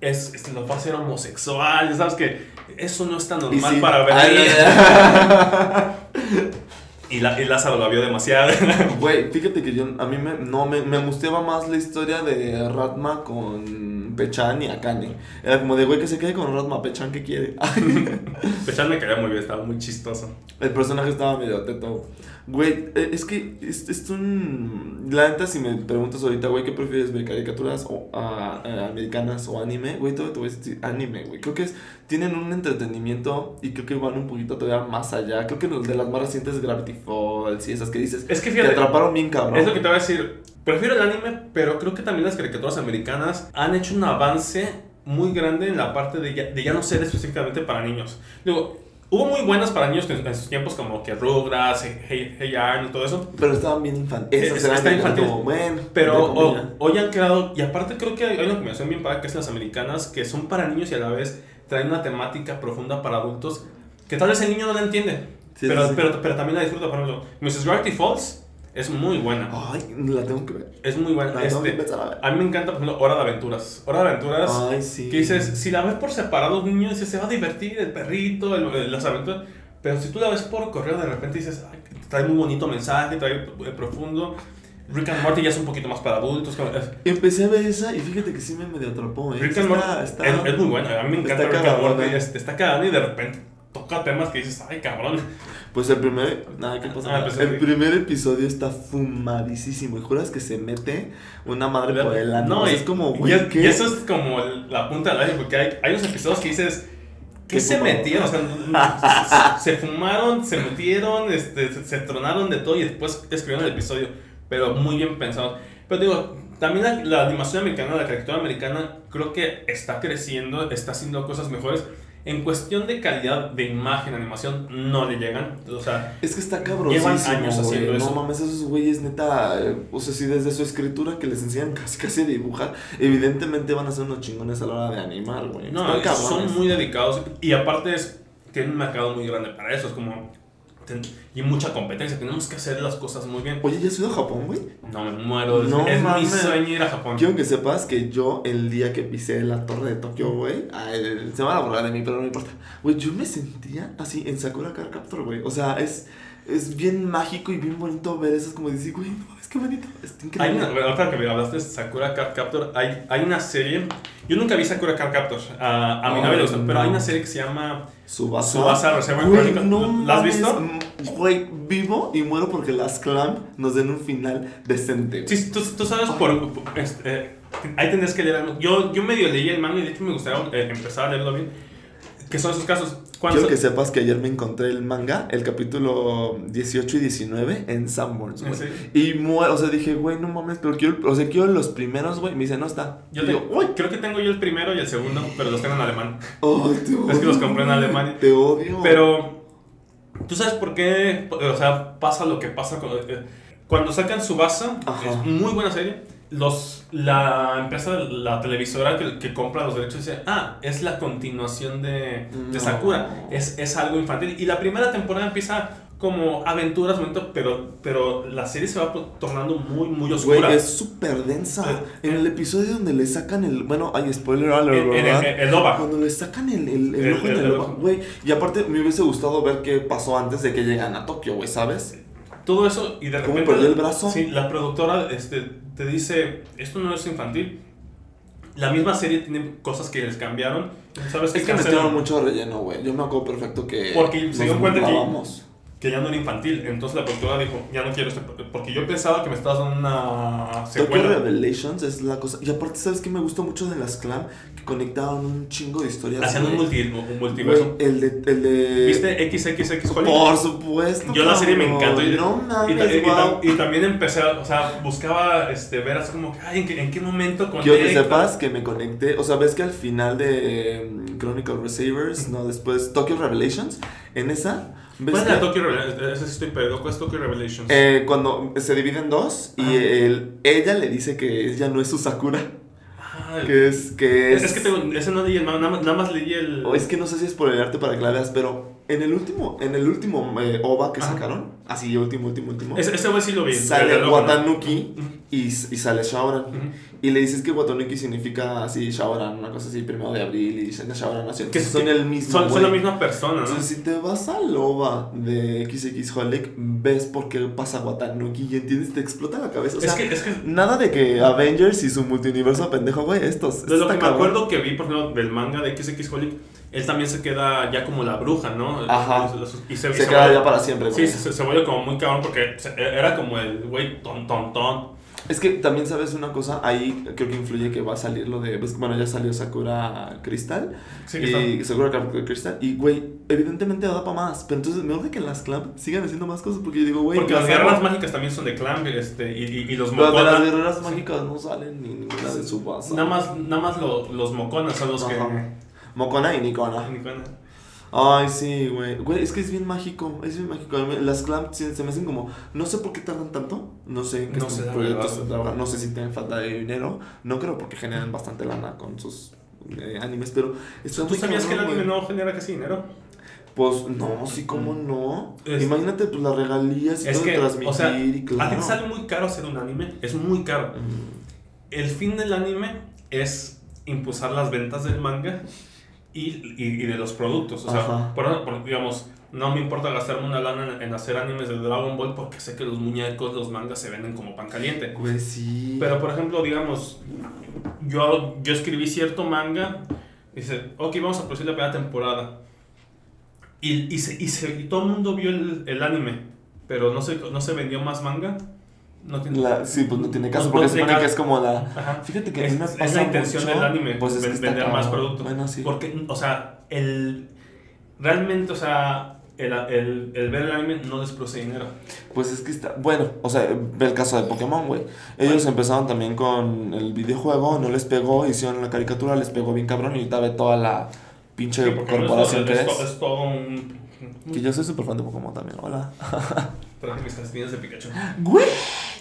B: es, es- lo va a hacer homosexual, ¿sabes? Que eso no está
C: Y
B: normal para ver.
C: Ay,
B: Y, la, y Lázaro la vio demasiado.
C: Güey, fíjate que yo, a mí me, no, me, me gustaba más la historia de Ratma con Pechan y Akane. Era como de, güey, que se quede con Ratma, Pechan, ¿qué quiere?
B: Pechan me caía muy bien, estaba muy chistoso.
C: El personaje estaba medio teto. Güey, eh, es que es, es un... La neta, si me preguntas ahorita, güey, ¿qué prefieres ver? ¿Caricaturas o, ah, eh, americanas o anime? Güey, todavía te voy a decir anime, güey. Creo que es, tienen un entretenimiento y creo que van un poquito todavía más allá. Creo que los de las más recientes es Gravity Falls y esas que dices...
B: Es que
C: Te
B: fíjate,
C: atraparon bien cabrón.
B: es lo que te voy a decir. Prefiero el anime, pero creo que también las caricaturas americanas han hecho un avance muy grande en la parte de ya, de ya no ser específicamente para niños. Digo, hubo muy buenas para niños en, sus tiempos, como que Rugrats, Hey, hey Arnold, todo eso.
C: Pero estaban bien infantiles.
B: Es-
C: Esas eran
B: infantil.
C: como, bueno,
B: Pero o- hoy han quedado, y aparte creo que hay una combinación bien para que es las americanas, que son para niños y a la vez traen una temática profunda para adultos, que tal vez el niño no la entiende,
C: Sí,
B: pero,
C: sí, sí.
B: Pero, pero también la disfruta. Por ejemplo, Mrs. Gravity Falls es muy buena.
C: Ay, la tengo que ver.
B: Es muy buena.
C: La tengo que
B: Este,
C: empezar a ver.
B: a mí me encanta, por ejemplo, Hora de Aventuras. Hora de Aventuras,
C: Ay, sí.
B: que dices, si la ves por separado, un niño dice, se va a divertir, el perrito, el- el- las aventuras. Pero si tú la ves por correo, de repente dices, Ay, trae muy bonito mensaje, trae eh, profundo. Rick and Morty ya es un poquito más para adultos.
C: Empecé a ver esa y fíjate que sí me medio atrapó, ¿eh?
B: Rick and
C: está-
B: Morty
C: está-
B: es, es muy buena. A mí me encanta
C: está
B: Rick and. Morty. es- Está cagando y de repente toca temas que dices, ay, cabrón.
C: Pues el primer. Nada, ¿qué pasa?
B: Ah, pues,
C: el
B: sí.
C: primer episodio está fumadísimo. Y juras que se mete una madre por el ano.
B: No,
C: O sea,
B: y,
C: es como,
B: y
C: güey, ¿qué?
B: y eso es como la punta del aire, porque hay, hay unos episodios que dices, ¿qué
C: ¿Qué
B: se
C: fumó?
B: metieron? O sea, se, se fumaron, se metieron, este, se, se tronaron de todo y después escribieron el episodio, pero muy bien pensado. Pero digo, también la, la animación americana, la caricatura americana, creo que está creciendo, está haciendo cosas mejores. En cuestión de calidad de imagen, animación, no le llegan. O sea,
C: Es que está cabrosísimo.
B: Llevan años
C: güey.
B: haciendo
C: No
B: eso.
C: mames, esos güeyes, neta. eh, o sea, si desde su escritura que les enseñan casi casi a dibujar, evidentemente van a ser unos chingones a la hora de animar, güey.
B: No, son muy dedicados y aparte es, tienen un mercado muy grande para eso. Es como, y mucha competencia. Tenemos que hacer las cosas muy bien.
C: Oye, ¿ya has ido a Japón, güey?
B: No me muero. es-
C: No
B: es mi sueño ir a Japón.
C: Quiero que sepas que yo, el día que pisé la torre de Tokio, güey, se van a burlar de mí, pero no me importa. Güey, yo me sentía así en Sakura Card Captor, güey. O sea, es, es bien mágico y bien bonito ver eso. Es como decir, güey, no qué bonito. Está
B: Hay
C: increíble.
B: una, bueno, ahorita que me hablaste de Sakura Card Captor, hay, hay una serie. Yo nunca vi Sakura Card Captor. A, a mi
C: Ay,
B: novia le gusta, pero hay
C: no.
B: una serie que se llama.
C: Subasa.
B: Subasa
C: Güey,
B: Chronicles.
C: no
B: ¿La has
C: mames,
B: visto?
C: Güey, vivo y muero porque las Clamp nos den un final decente.
B: Sí, tú, tú sabes por. por- este, eh, ahí tendrías que leer. algo. Yo, yo medio leí el manga y de hecho me gustaría eh, empezar a leerlo bien. Que son esos casos.
C: Quiero que sepas que ayer me encontré el manga, el capítulo 18 y 19 en Sanborns, güey.
B: ¿En serio?
C: Y muero, o sea, dije, güey, no mames, pero quiero, o sea, quiero los primeros, güey. Me dice, no está.
B: Yo te-
C: yo, uy,
B: creo que tengo yo el primero y el segundo, pero los tengo en alemán.
C: te odio.
B: Es que los compré en Alemania.
C: Te odio.
B: Pero, ¿tú sabes por qué? O sea, pasa lo que pasa con- eh, cuando sacan Subasa,
C: Ajá.
B: es muy buena serie. Los, la empresa, la televisora que, que compra los derechos dice, ah, es la continuación de, de. Sakura, es, es algo infantil. Y la primera temporada empieza como aventuras, momento, pero, pero la serie se va tornando muy, muy oscura.
C: Güey, es súper densa.
B: Eh,
C: En el episodio donde le sacan el. Bueno, hay spoiler alert, ¿verdad?
B: el OVA.
C: Cuando le sacan el, el, el ojo en güey. Y aparte, me hubiese gustado ver qué pasó antes de que llegan a Tokio, güey, ¿sabes?
B: todo eso y de
C: ¿Cómo
B: repente
C: perdió el brazo?
B: sí, la productora este, te dice esto no es infantil la misma serie tiene cosas que les cambiaron sabes
C: Es que
B: cancelan?
C: metieron mucho relleno, güey. Yo me acuerdo perfecto que.
B: Porque se dieron cuenta que-. Que ya no era infantil entonces la productora dijo ya no quiero este porque yo pensaba que me estabas dando una
C: Tokyo
B: secuela
C: Revelations es la cosa. Y aparte, ¿sabes qué me gustó mucho de las clan? Que conectaban un chingo de historias.
B: hacían un, multi, un multiverso
C: Güey, el de. El de...
B: ¿viste XXX Hollywood?
C: Por supuesto.
B: yo la serie me encantó y,
C: No
B: y,
C: mames,
B: ta- y ta-
C: wow.
B: y también empecé a, o sea buscaba este ver así como ay en qué, en qué momento
C: Quiero que sepas que me conecté, o sea, ves que al final de eh, Chronicle Receivers, no, después Tokyo Revelations, en esa,
B: ¿Cuál es la Tokyo Revelations? Estoy perdido. ¿Cuál es Tokyo Revelations?
C: eh, cuando se divide en dos y
B: Ajá.
C: el- ella le dice que ella no es su Sakura,
B: Ah,
C: que es que
B: es,
C: es,
B: que tengo, ese no leí el manga, nada, más- nada más leí el...
C: o es que no sé si es por el arte para veas, pero en el último, en el último eh, OVA que sacaron, así último, último, último,
B: Ese, ese sí lo vi.
C: sale
B: ¿no?
C: Watanuki
B: Ujú,
C: y, y sale Shaoran.
B: ujú.
C: Y le dices que Watanuki significa así, Shaoran, una cosa así, primero de abril, y Shaoran nació.
B: Que
C: son
B: que
C: el mismo.
B: Son, son la misma persona, ¿no?
C: Entonces, si te vas al OVA de XX Holic, ves por qué pasa Watanuki y entiendes, te explota la cabeza. O sea,
B: es, que, es que
C: nada de que Avengers y su multiverso pendejo, güey, estos.
B: de lo que me
C: cabrón.
B: acuerdo que vi, por ejemplo, del manga de XX Holic, él también se queda ya como la bruja, ¿no?
C: Ajá.
B: Y se,
C: Se
B: se
C: queda ya para siempre,
B: Sí,
C: güey.
B: se, se vuelve como muy cabrón porque se- era como el güey ton, ton, ton.
C: Es que también sabes una cosa, ahí creo que influye que va a salir lo de. Pues, bueno, ya salió Sakura Cristal.
B: Sí,
C: y Sakura Cristal. Y, güey, evidentemente da para más. Pero entonces me urge que las Clamp sigan haciendo más cosas porque yo digo, güey.
B: Porque las
C: amo.
B: guerras mágicas también son de Clamp este, y, y, y los
C: Pero de las guerreras mágicas no salen ni ninguna de su base.
B: Nada más, nada más lo- los Moconas son los que.
C: Mocona y Nicona. Ay, sí, güey. Güey, es que es bien mágico. Es bien mágico. Las clamps se se me hacen como. No sé por qué tardan tanto. No sé qué
B: No sé,
C: proyectos trabajan. No sé si tienen falta de dinero. No creo porque generan bastante lana con sus eh, animes. Pero.
B: ¿Tú
C: muy
B: sabías que el anime no genera casi dinero?
C: Pues no, sí, cómo no.
B: Es-
C: Imagínate pues las regalías y
B: Es
C: todo
B: que,
C: transmitir
B: o sea,
C: y
B: a ti
C: claro.
B: sale muy caro hacer un anime. Es muy caro.
C: Mm.
B: El fin del anime es impulsar las ventas del manga y, y, y de los productos. O sea, por, por- digamos, no me importa gastarme una lana en, en hacer animes de Dragon Ball porque sé que los muñecos, los mangas se venden como pan caliente.
C: Güey, sí.
B: Pero, por ejemplo, digamos, yo, yo escribí cierto manga, dice, ok, vamos a producir la primera temporada. Y, y, se, y, se- y todo el mundo vio el, el anime, pero no se, no se vendió más manga. No tiene,
C: La- sí, pues no tiene caso
B: No-
C: porque
B: no
C: se supone que es como la.
B: Ajá.
C: Fíjate que
B: Es,
C: me
B: es la intención
C: mucho,
B: del anime,
C: pues es
B: vender más producto.
C: Bueno, sí.
B: Porque, o sea, el, realmente, o sea, el, el, el ver el anime no les produce dinero.
C: Pues es que está. Bueno, o sea, ve el caso de Pokémon, güey. Ellos
B: Bueno.
C: empezaron también con el videojuego, no les pegó, hicieron la caricatura, les pegó bien cabrón y ahorita ve toda la pinche
B: Sí,
C: corporación
B: es,
C: que
B: es,
C: es
B: todo un...
C: Que yo soy súper fan de Pokémon también, hola.
B: Traje mis castillas de Pikachu.
C: Güey,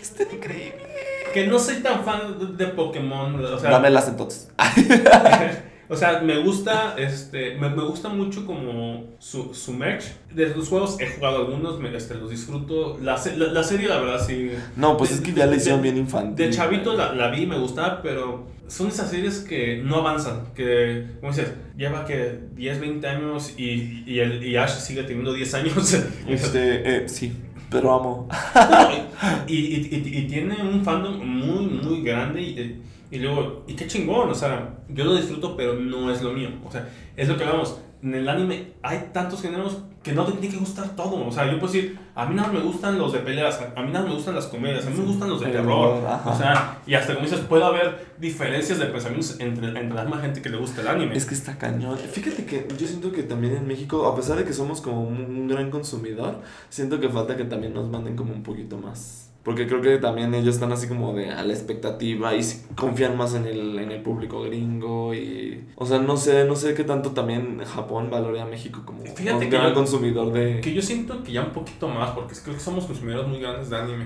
C: está increíble.
B: Que no soy tan fan de, Pokémon, o sea...
C: Dámelas entonces.
B: O sea, me gusta, este, me, me gusta mucho como su, su merch. De los juegos he jugado algunos, me, este, los disfruto. La, la, la serie, la verdad, sí.
C: No, pues
B: De-
C: es que ya la
B: de-
C: hicieron bien infantil.
B: De chavito la, la vi, me gustaba, pero son esas series que no avanzan. Que, como dices, lleva que 10, 20 años y, y, el, y Ash sigue teniendo 10 años.
C: Este, eh, sí, pero amo.
B: No, y, y, tiene un fandom muy, muy grande y, y luego, y qué chingón, o sea, yo lo disfruto, pero no es lo mío. O sea, es lo que hablamos. En el anime hay tantos géneros que no te tiene que gustar todo. O sea, yo puedo decir, a mí nada me gustan los de peleas, a mí nada me gustan las comedias, a mí me gustan los de terror.
C: ajá.
B: O sea, y hasta como dices, puede haber diferencias de pensamientos entre, entre la misma gente que le gusta el anime.
C: Es que está cañón. Fíjate que yo siento que también en México, a pesar de que somos como un gran consumidor, siento que falta que también nos manden como un poquito más. Porque creo que también ellos están así como de a la expectativa y confían más en el, en el público gringo y... O sea, no sé, no sé qué tanto también Japón valore a México como
B: Fíjate
C: un
B: que
C: gran
B: yo-
C: consumidor de...
B: Que yo siento que ya un poquito más, porque creo que somos consumidores muy grandes de anime.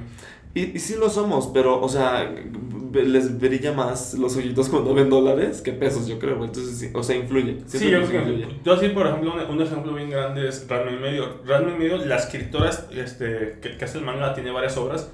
C: Y, y sí lo somos, pero, o sea, les brilla más los ojitos cuando ven dólares que pesos, yo creo. Entonces, sí, o sea, influye.
B: Sí, yo creo que
C: influye.
B: yo sí, por ejemplo, un, un ejemplo bien grande es Ranma y medio. Ranma y medio, la escritora este, que, que hace el manga tiene varias obras.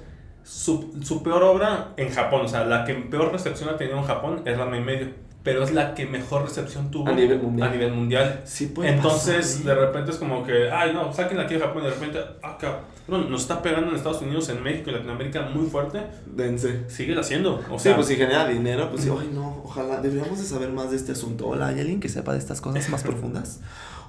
B: Su, su peor obra en Japón, o sea, la que peor recepción ha tenido en Japón es Ranma y medio. Pero es la que mejor recepción tuvo
C: A nivel mundial.
B: a nivel mundial.
C: Sí puede
B: Entonces,
C: pasar,
B: de repente es como que, ay, no, sáquenla aquí de Japón. Y de repente, ah, cabrón, nos está pegando en Estados Unidos, en México y Latinoamérica muy fuerte.
C: Dense.
B: Sigue haciendo. O
C: Sí,
B: sea,
C: pues si genera dinero, pues sí, ay no, ojalá, deberíamos de saber más de este asunto. Hola, ¿hay alguien que sepa de estas cosas más profundas?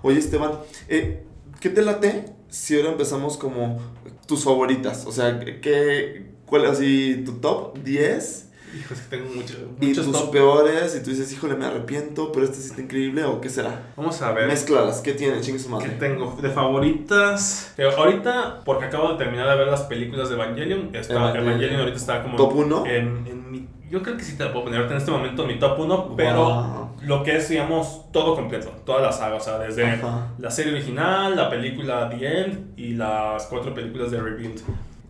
C: Oye, Esteban, eh, ¿qué te late si ahora empezamos como tus favoritas? O sea, ¿qué, ¿cuál así tu top 10
B: hijo, es que tengo mucho-
C: y
B: muchos
C: tus
B: top.
C: peores? Y tú dices, híjole, me arrepiento, pero este sí está increíble, ¿o qué será?
B: Vamos a ver.
C: Mezcladas, ¿qué tiene? Chingue su
B: ¿Qué
C: madre.
B: tengo? De favoritas. Eh, ahorita, porque acabo de terminar de ver las películas de Evangelion. Está,
C: Evangelion.
B: Evangelion. ahorita está como.
C: ¿Top uno?
B: En, en mi, yo creo que sí te la puedo poner ahorita en este momento en mi top 1, pero
C: Wow.
B: lo que es, digamos, todo completo. Toda la saga. O sea, desde
C: Ajá.
B: la serie original, la película The End y las cuatro películas de Rebuild.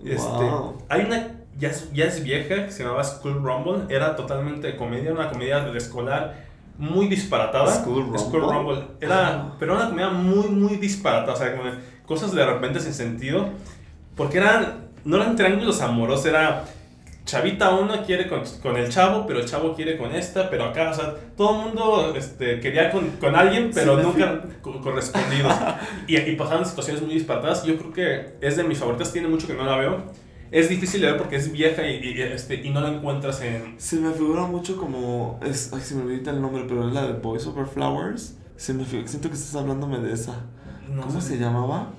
B: Este,
C: Wow.
B: Hay una. Ya es, ya es vieja que se llamaba School Rumble. Era totalmente de comedia, una comedia de escolar muy disparatada.
C: School Rumble.
B: Rumble. Era,
C: Ah.
B: pero era una comedia muy, muy disparatada. O sea, como cosas de repente sin sentido. Porque eran. No eran triángulos amorosos, era. Chavita uno quiere con, con el chavo, pero el chavo quiere con esta, pero acá, o sea, todo el mundo este, quería con, con alguien, pero
C: Sí,
B: nunca co- correspondidos. y, y pasaban situaciones muy disparatadas. Yo creo que es de mis favoritas, tiene mucho que no la veo. Es difícil de ver porque es vieja y, y, este, y no la encuentras en...
C: Se me figura mucho como. Es, ay, se me olvida el nombre, pero es la de Boys Over Flowers. Se me fig- siento que estás hablándome de esa.
B: no
C: ¿Cómo
B: sé.
C: se llamaba?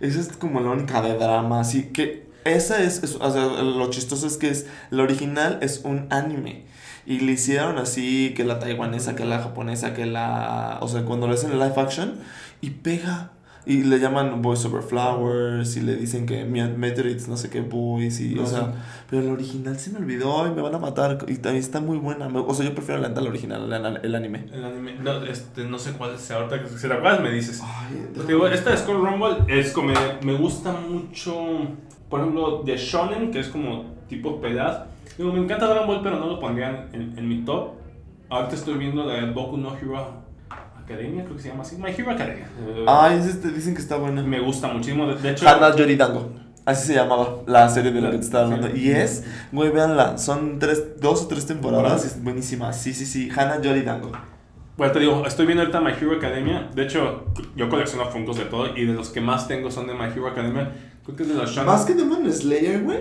C: Esa es como la única de drama, así que. Esa es, es- o sea, lo chistoso es que es. La original es un anime. Y le hicieron así que la taiwanesa, que la japonesa, que la. O sea, cuando lo hacen en live action. Y pega. Y le llaman Boys Over Flowers. Y le dicen que Meteorites, no sé qué boys. Y, o
B: No,
C: sea,
B: sí.
C: pero la original se me olvidó y me van a matar. Y también está muy buena. O sea, yo prefiero la la original, el, el anime.
B: El anime, no, este, no sé cuál sea, ahorita que si la acuerdas me dices.
C: Ay,
B: Te digo, esta de Skull Rumble es como, me gusta mucho, por ejemplo, de Shonen, que es como tipo peleas. Digo, me encanta Dragon Ball, pero no lo pondría en, en mi top. Ahorita estoy viendo la de Boku no Hero Academia, creo que se llama así. My Hero Academia. Eh,
C: Ay, ese te dicen que está buena.
B: me gusta muchísimo. De, de hecho,
C: Hana Yoridango. Así se llamaba la serie de la que te estaba hablando.
B: Sí.
C: Y es, güey, véanla. Son tres, dos o tres temporadas y es buenísima. Sí, sí, sí. Hana Yoridango.
B: bueno, te digo, estoy viendo ahorita My Hero Academia. De hecho, yo colecciono Funkos de todo y de los que más tengo son de My Hero Academia. Creo que es de los.
C: Más que Demon Slayer, güey.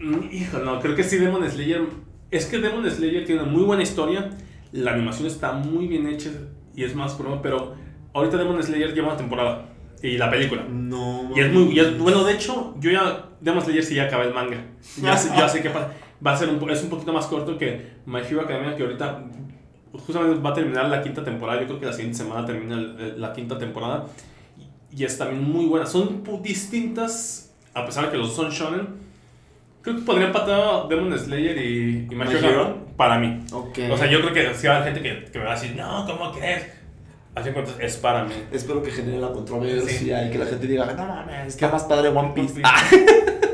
B: Mm, Hijo, no, creo que sí Demon Slayer. Es que Demon Slayer tiene una muy buena historia. La animación está muy bien hecha y es más promo, pero ahorita Demon Slayer lleva una temporada y la película.
C: No.
B: Y es muy y es- bueno, de hecho, yo ya Demon Slayer sí ya acabé el manga. Ya sé, ya sé qué pasa. Va a ser un, es un poquito más corto que My Hero Academia que ahorita justamente va a terminar la quinta temporada. Yo creo que la siguiente semana termina la quinta temporada y, es también muy buena. Son distintas a pesar de que los dos son shonen. Creo que podría empatar Demon Slayer y, y My Hero para mí.
C: Ok.
B: O sea, yo creo que si va a haber gente que, que me va a decir, no, ¿cómo crees? Así cuentas, es para mí.
C: Espero que genere la controversia
B: Sí.
C: y que la gente diga, no mames, está más padre One Piece.
B: One Piece.
C: Ah,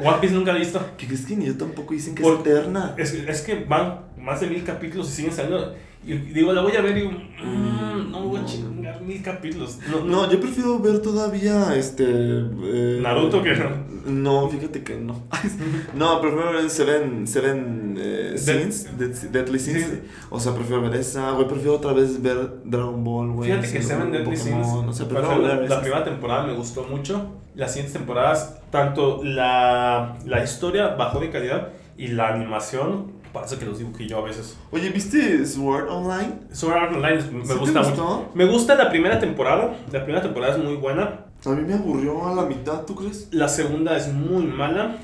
B: One Piece nunca he visto.
C: que es que ni yo tampoco dicen que
B: Por-
C: es eterna.
B: Es, es que van más de mil capítulos y siguen saliendo. Y digo, la voy a ver y "Mm, no me voy a chingar mil capítulos. No, no.
C: Yo prefiero ver todavía este. eh,
B: Naruto que no.
C: No, fíjate que no. no, prefiero ver Seven, Seven eh, Sins, Dead- Deadly Sins.
B: Sí.
C: O sea, prefiero ver esa, güey. Prefiero otra vez ver Dragon Ball, güey.
B: Fíjate que Seven Deadly Sins,
C: O sea, prefiero
B: la,
C: ver
B: la
C: esas.
B: primera temporada me gustó mucho. Las siguientes temporadas, tanto la, la historia bajó de calidad y la animación, parece que los dibujé yo a veces.
C: Oye, ¿viste Sword Online?
B: Sword Art Online me
C: ¿Sí te
B: gusta
C: gustó?
B: mucho. Me gusta la primera temporada. La primera temporada es muy buena.
C: A mí me aburrió a la mitad, ¿tú crees?
B: La segunda es muy mala.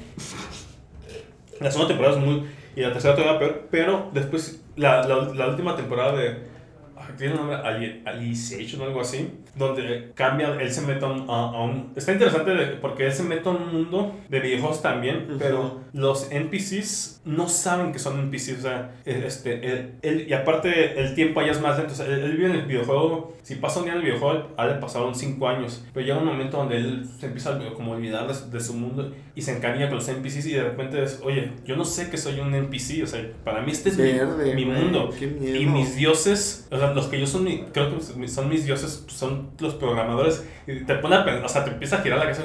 B: La segunda temporada es muy. Y la tercera todavía peor. Pero después, la, la, la última temporada de. Tiene un nombre, Ali- Alicization o algo así. Donde cambia, él se mete a un, a- un- Está interesante de- porque él se mete a un mundo de videojuegos también.
C: Ujú.
B: Pero los NPCs no saben que son NPCs. O sea, eh, este, él, él- y aparte el tiempo allá es más lento. O sea, él, él vive en el videojuego. Si pasa un día en el videojuego, a él le pasaron 5 años. Pero llega un momento donde él se empieza a como olvidar de, su- de su mundo y se encariña con los NPCs y de repente es, oye, yo no sé que soy un NPC. O sea, para mí este es mi-
C: Verde,
B: mi,
C: güey,
B: mundo. Y mis dioses, o sea, los que yo son, mi- creo que son mis dioses, son los programadores. Y te pone a pensar, o sea, te empieza a girar la cabeza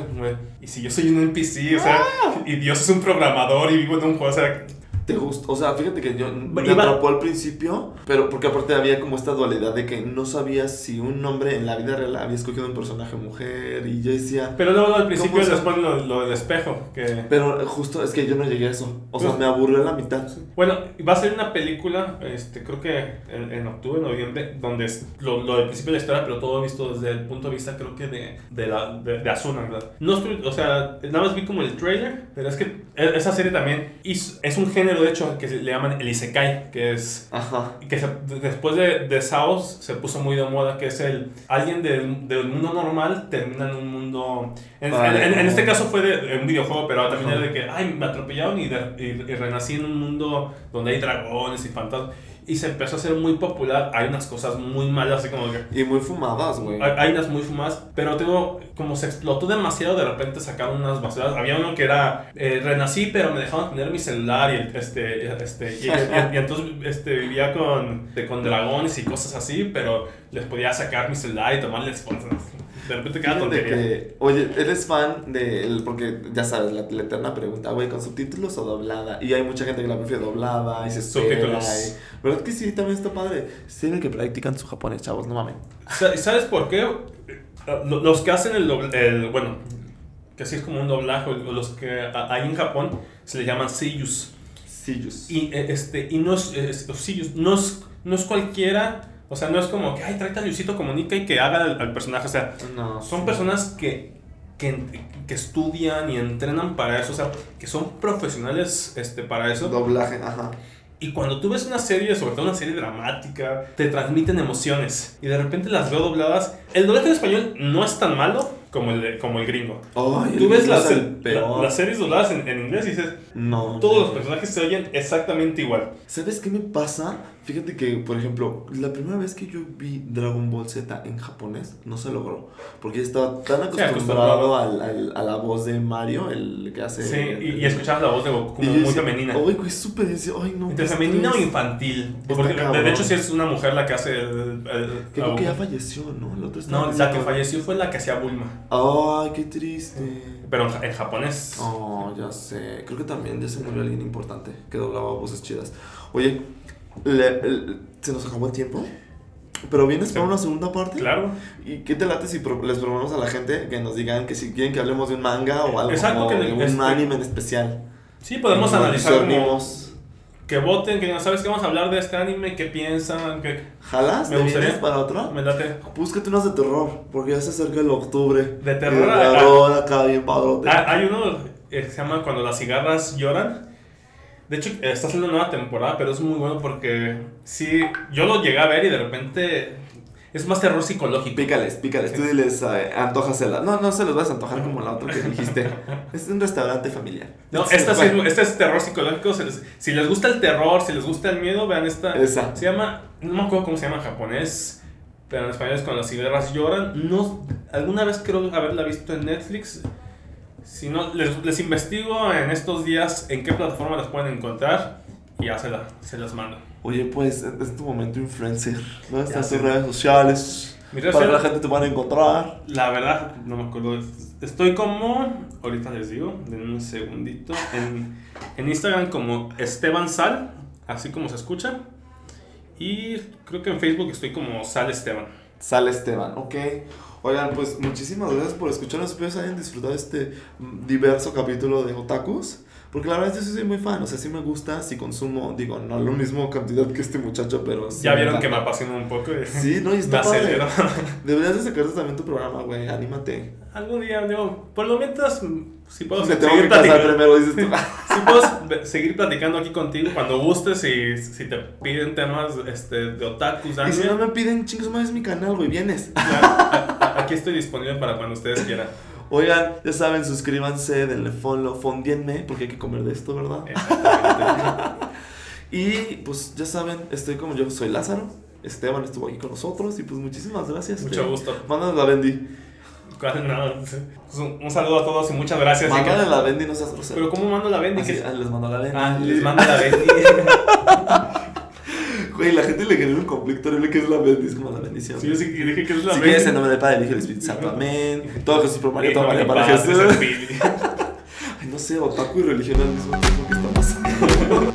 B: y si yo soy un NPC, o sea,
C: Ah.
B: y Dios es un programador y vivo en un juego, o sea,
C: ¿Te gustó? O sea, fíjate que yo me
B: Iba-
C: atrapó al principio, pero porque aparte había como esta dualidad de que no sabías si un hombre en la vida real había escogido un personaje mujer y yo decía,
B: pero luego al principio
C: ¿Cómo se-
B: después lo, lo del espejo, que...
C: pero justo es que yo no llegué a eso. O sea,
B: Pues-
C: me aburrió la mitad.
B: Bueno, va a ser una película, este, creo que en, en octubre, noviembre, donde es lo, lo del principio de la historia, pero todo visto desde el punto de vista, creo que de, de, la, de, de Asuna, ¿verdad? No estoy, o sea, nada más vi como el trailer, pero es que e- esa serie también hizo- es un género, de hecho, que le llaman el Isekai, que es
C: Ajá.
B: que se- después de, de Saos se puso muy de moda, que es el alguien del, del mundo normal termina en un mundo... En,
C: Vale.
B: en- en- en este caso fue de, de un videojuego, pero también es de que, ay, me atropellaron y, de- y- y renací en un mundo donde hay dragones y fantasmas. Y se empezó a hacer muy popular. Hay unas cosas muy malas, así como que...
C: Y muy fumadas, güey.
B: Hay, hay unas muy fumadas, pero tengo, como se explotó demasiado, de repente sacaron unas basuras. Había uno que era, eh, renací, pero me dejaban tener mi celular y, el- este, este, y, y- entonces este, vivía con, con dragones y cosas así, pero les podía sacar mi celular y tomarles fotos. De repente
C: Fíjate
B: tontería.
C: que, oye, eres fan de porque ya sabes, la, la eterna pregunta, güey, ¿con subtítulos o doblada? Y hay mucha gente que la prefiere doblada y se espera.
B: Subtítulos.
C: y- ¿Verdad que sí? También está padre. Tienen que practican su japonés, chavos, no mames.
B: Sa- ¿Sabes por qué? Lo- Los que hacen el, dobl- el bueno, que así es como un doblaje, los que hay en Japón se le llaman seiyus.
C: Sillus.
B: Y, eh, este, y no es, no es, no es cualquiera, o sea, no es como que, ay, tráete a Luisito Comunica y que haga al, al personaje, o sea,
C: No.
B: son personas que, que, que estudian y entrenan para eso, o sea, que son profesionales este, para eso.
C: Doblaje, ajá.
B: Y cuando tú ves una serie, sobre todo una serie dramática, te transmiten emociones. Y de repente las veo dobladas. El doblaje en español no es tan malo como el, como el gringo.
C: Ay,
B: Tú ves
C: el
B: las,
C: es el
B: la- las series dobladas en, en inglés y dices,
C: No.
B: todos los personajes se oyen exactamente igual.
C: ¿Sabes qué me pasa? Fíjate que, por ejemplo, la primera vez que yo vi Dragon Ball Z en japonés, no se logró. Porque estaba tan acostumbrado al, al- a la voz de Mario, el que hace...
B: Sí, y, y escuchabas la voz de Goku como muy
C: decía,
B: femenina.
C: Ay, güey, súper... Ay, no.
B: Entre femenina o
C: estrés".
B: infantil. Porque de, hecho sí es una mujer la que hace el... el-
C: Que
B: la
C: creo que ya falleció, ¿no? El otro estaba
B: No, la que falleció fue la que hacía Bulma.
C: Ay, qué triste.
B: Pero en japonés...
C: Oh, ya sé. Creo que también ya se murió alguien importante que doblaba voces chidas. Oye, le- le- ¿se nos acabó el tiempo? ¿Pero vienes para
B: Sí.
C: una segunda parte?
B: Claro.
C: ¿Y qué te late si pro- les proponemos a la gente que nos digan que si quieren que hablemos de un manga o algo
B: Exacto,
C: como
B: que
C: de un
B: este-
C: anime en especial?
B: Sí, podemos
C: Nos
B: analizar como... Que voten, que no sabes que vamos a hablar de este anime, qué piensan, que
C: ¿Jalas?
B: Me
C: ¿Te
B: gustaría.
C: vienes para otra?
B: me late.
C: Búscate unas de terror, porque ya se acerca el octubre.
B: De terror,
C: de
B: ah,
C: terror acá bien padrote.
B: Ah, hay uno eh, que se llama Cuando las cigarras lloran. De hecho, eh, está haciendo una nueva temporada, pero es muy bueno porque sí, yo lo llegué a ver y de repente es más terror psicológico.
C: Pícales, pícales, tú diles, eh, antójasela. No, no se los vas a antojar como la otra que dijiste. es un restaurante familiar.
B: No, esta, sí es- este es terror psicológico. se les- si les gusta el terror, si les gusta el miedo, vean esta.
C: Esa.
B: Se llama, no me acuerdo cómo se llama en japonés, pero en español es Cuando las cigarras lloran. No, alguna vez creo haberla visto en Netflix. Si no, les, les investigo en estos días en qué plataforma las pueden encontrar. y ya se, la- se las mando.
C: Oye, pues es tu momento influencer. ¿Dónde están
B: sé.
C: tus redes sociales? Para la gente te pueda encontrar.
B: La verdad, no me acuerdo. Estoy como, ahorita les digo, denme un segundito, en, en Instagram como Esteban Sal, así como se escucha. Y creo que en Facebook estoy como Sal Esteban.
C: Sale Esteban, ok. Oigan, pues muchísimas gracias por escucharnos. Espero que hayan disfrutado este diverso capítulo de Otakus. Porque la verdad yo sí soy muy fan, o sea, sí me gusta, sí consumo, digo, no lo mismo cantidad que este muchacho, pero sí
B: ya vieron que me apasiona un poco.
C: Sí, no, y
B: me
C: está padre.
B: acelero.
C: Deberías de sacarte también tu programa, güey, anímate.
B: Algún día, digo, por lo mientras, si puedo
C: Me
B: seguir platicando.
C: primero, dices tú.
B: Si puedo seguir platicando aquí contigo cuando gustes y si te piden temas este, de otakus,
C: y si no me piden, chingos, más es mi canal, güey, vienes.
B: claro, a- a- aquí estoy disponible para cuando ustedes quieran.
C: Oigan, ya saben, suscríbanse, denle follow, fondienme, porque hay que comer de esto, ¿verdad?
B: Exactamente.
C: Y pues ya saben, estoy como yo, soy Lázaro. Esteban estuvo aquí con nosotros y pues muchísimas gracias.
B: Mucho gusto.
C: Mándanos la Bendy.
B: No, pues, un, un saludo a todos y muchas gracias. y que-
C: Mándale la Bendy, no seas grosero.
B: Pero ¿cómo mando la Bendy?
C: Así,
B: ¿Qué-
C: ah, les mando la Bendy.
B: Ah, les mando la Bendy.
C: Güey, la gente le genera un conflicto horrible que es la Bendy, es como la bendición.
B: Sí, yo sí que dije que es la
C: si
B: Bendy.
C: quieres en nombre del Padre, Hijo del Espíritu Santo, amén. Todo Jesús por María, todo María para Jesús.
B: el.
C: Ay, no sé, otaku y religión al mismo tiempo, ¿qué está pasando?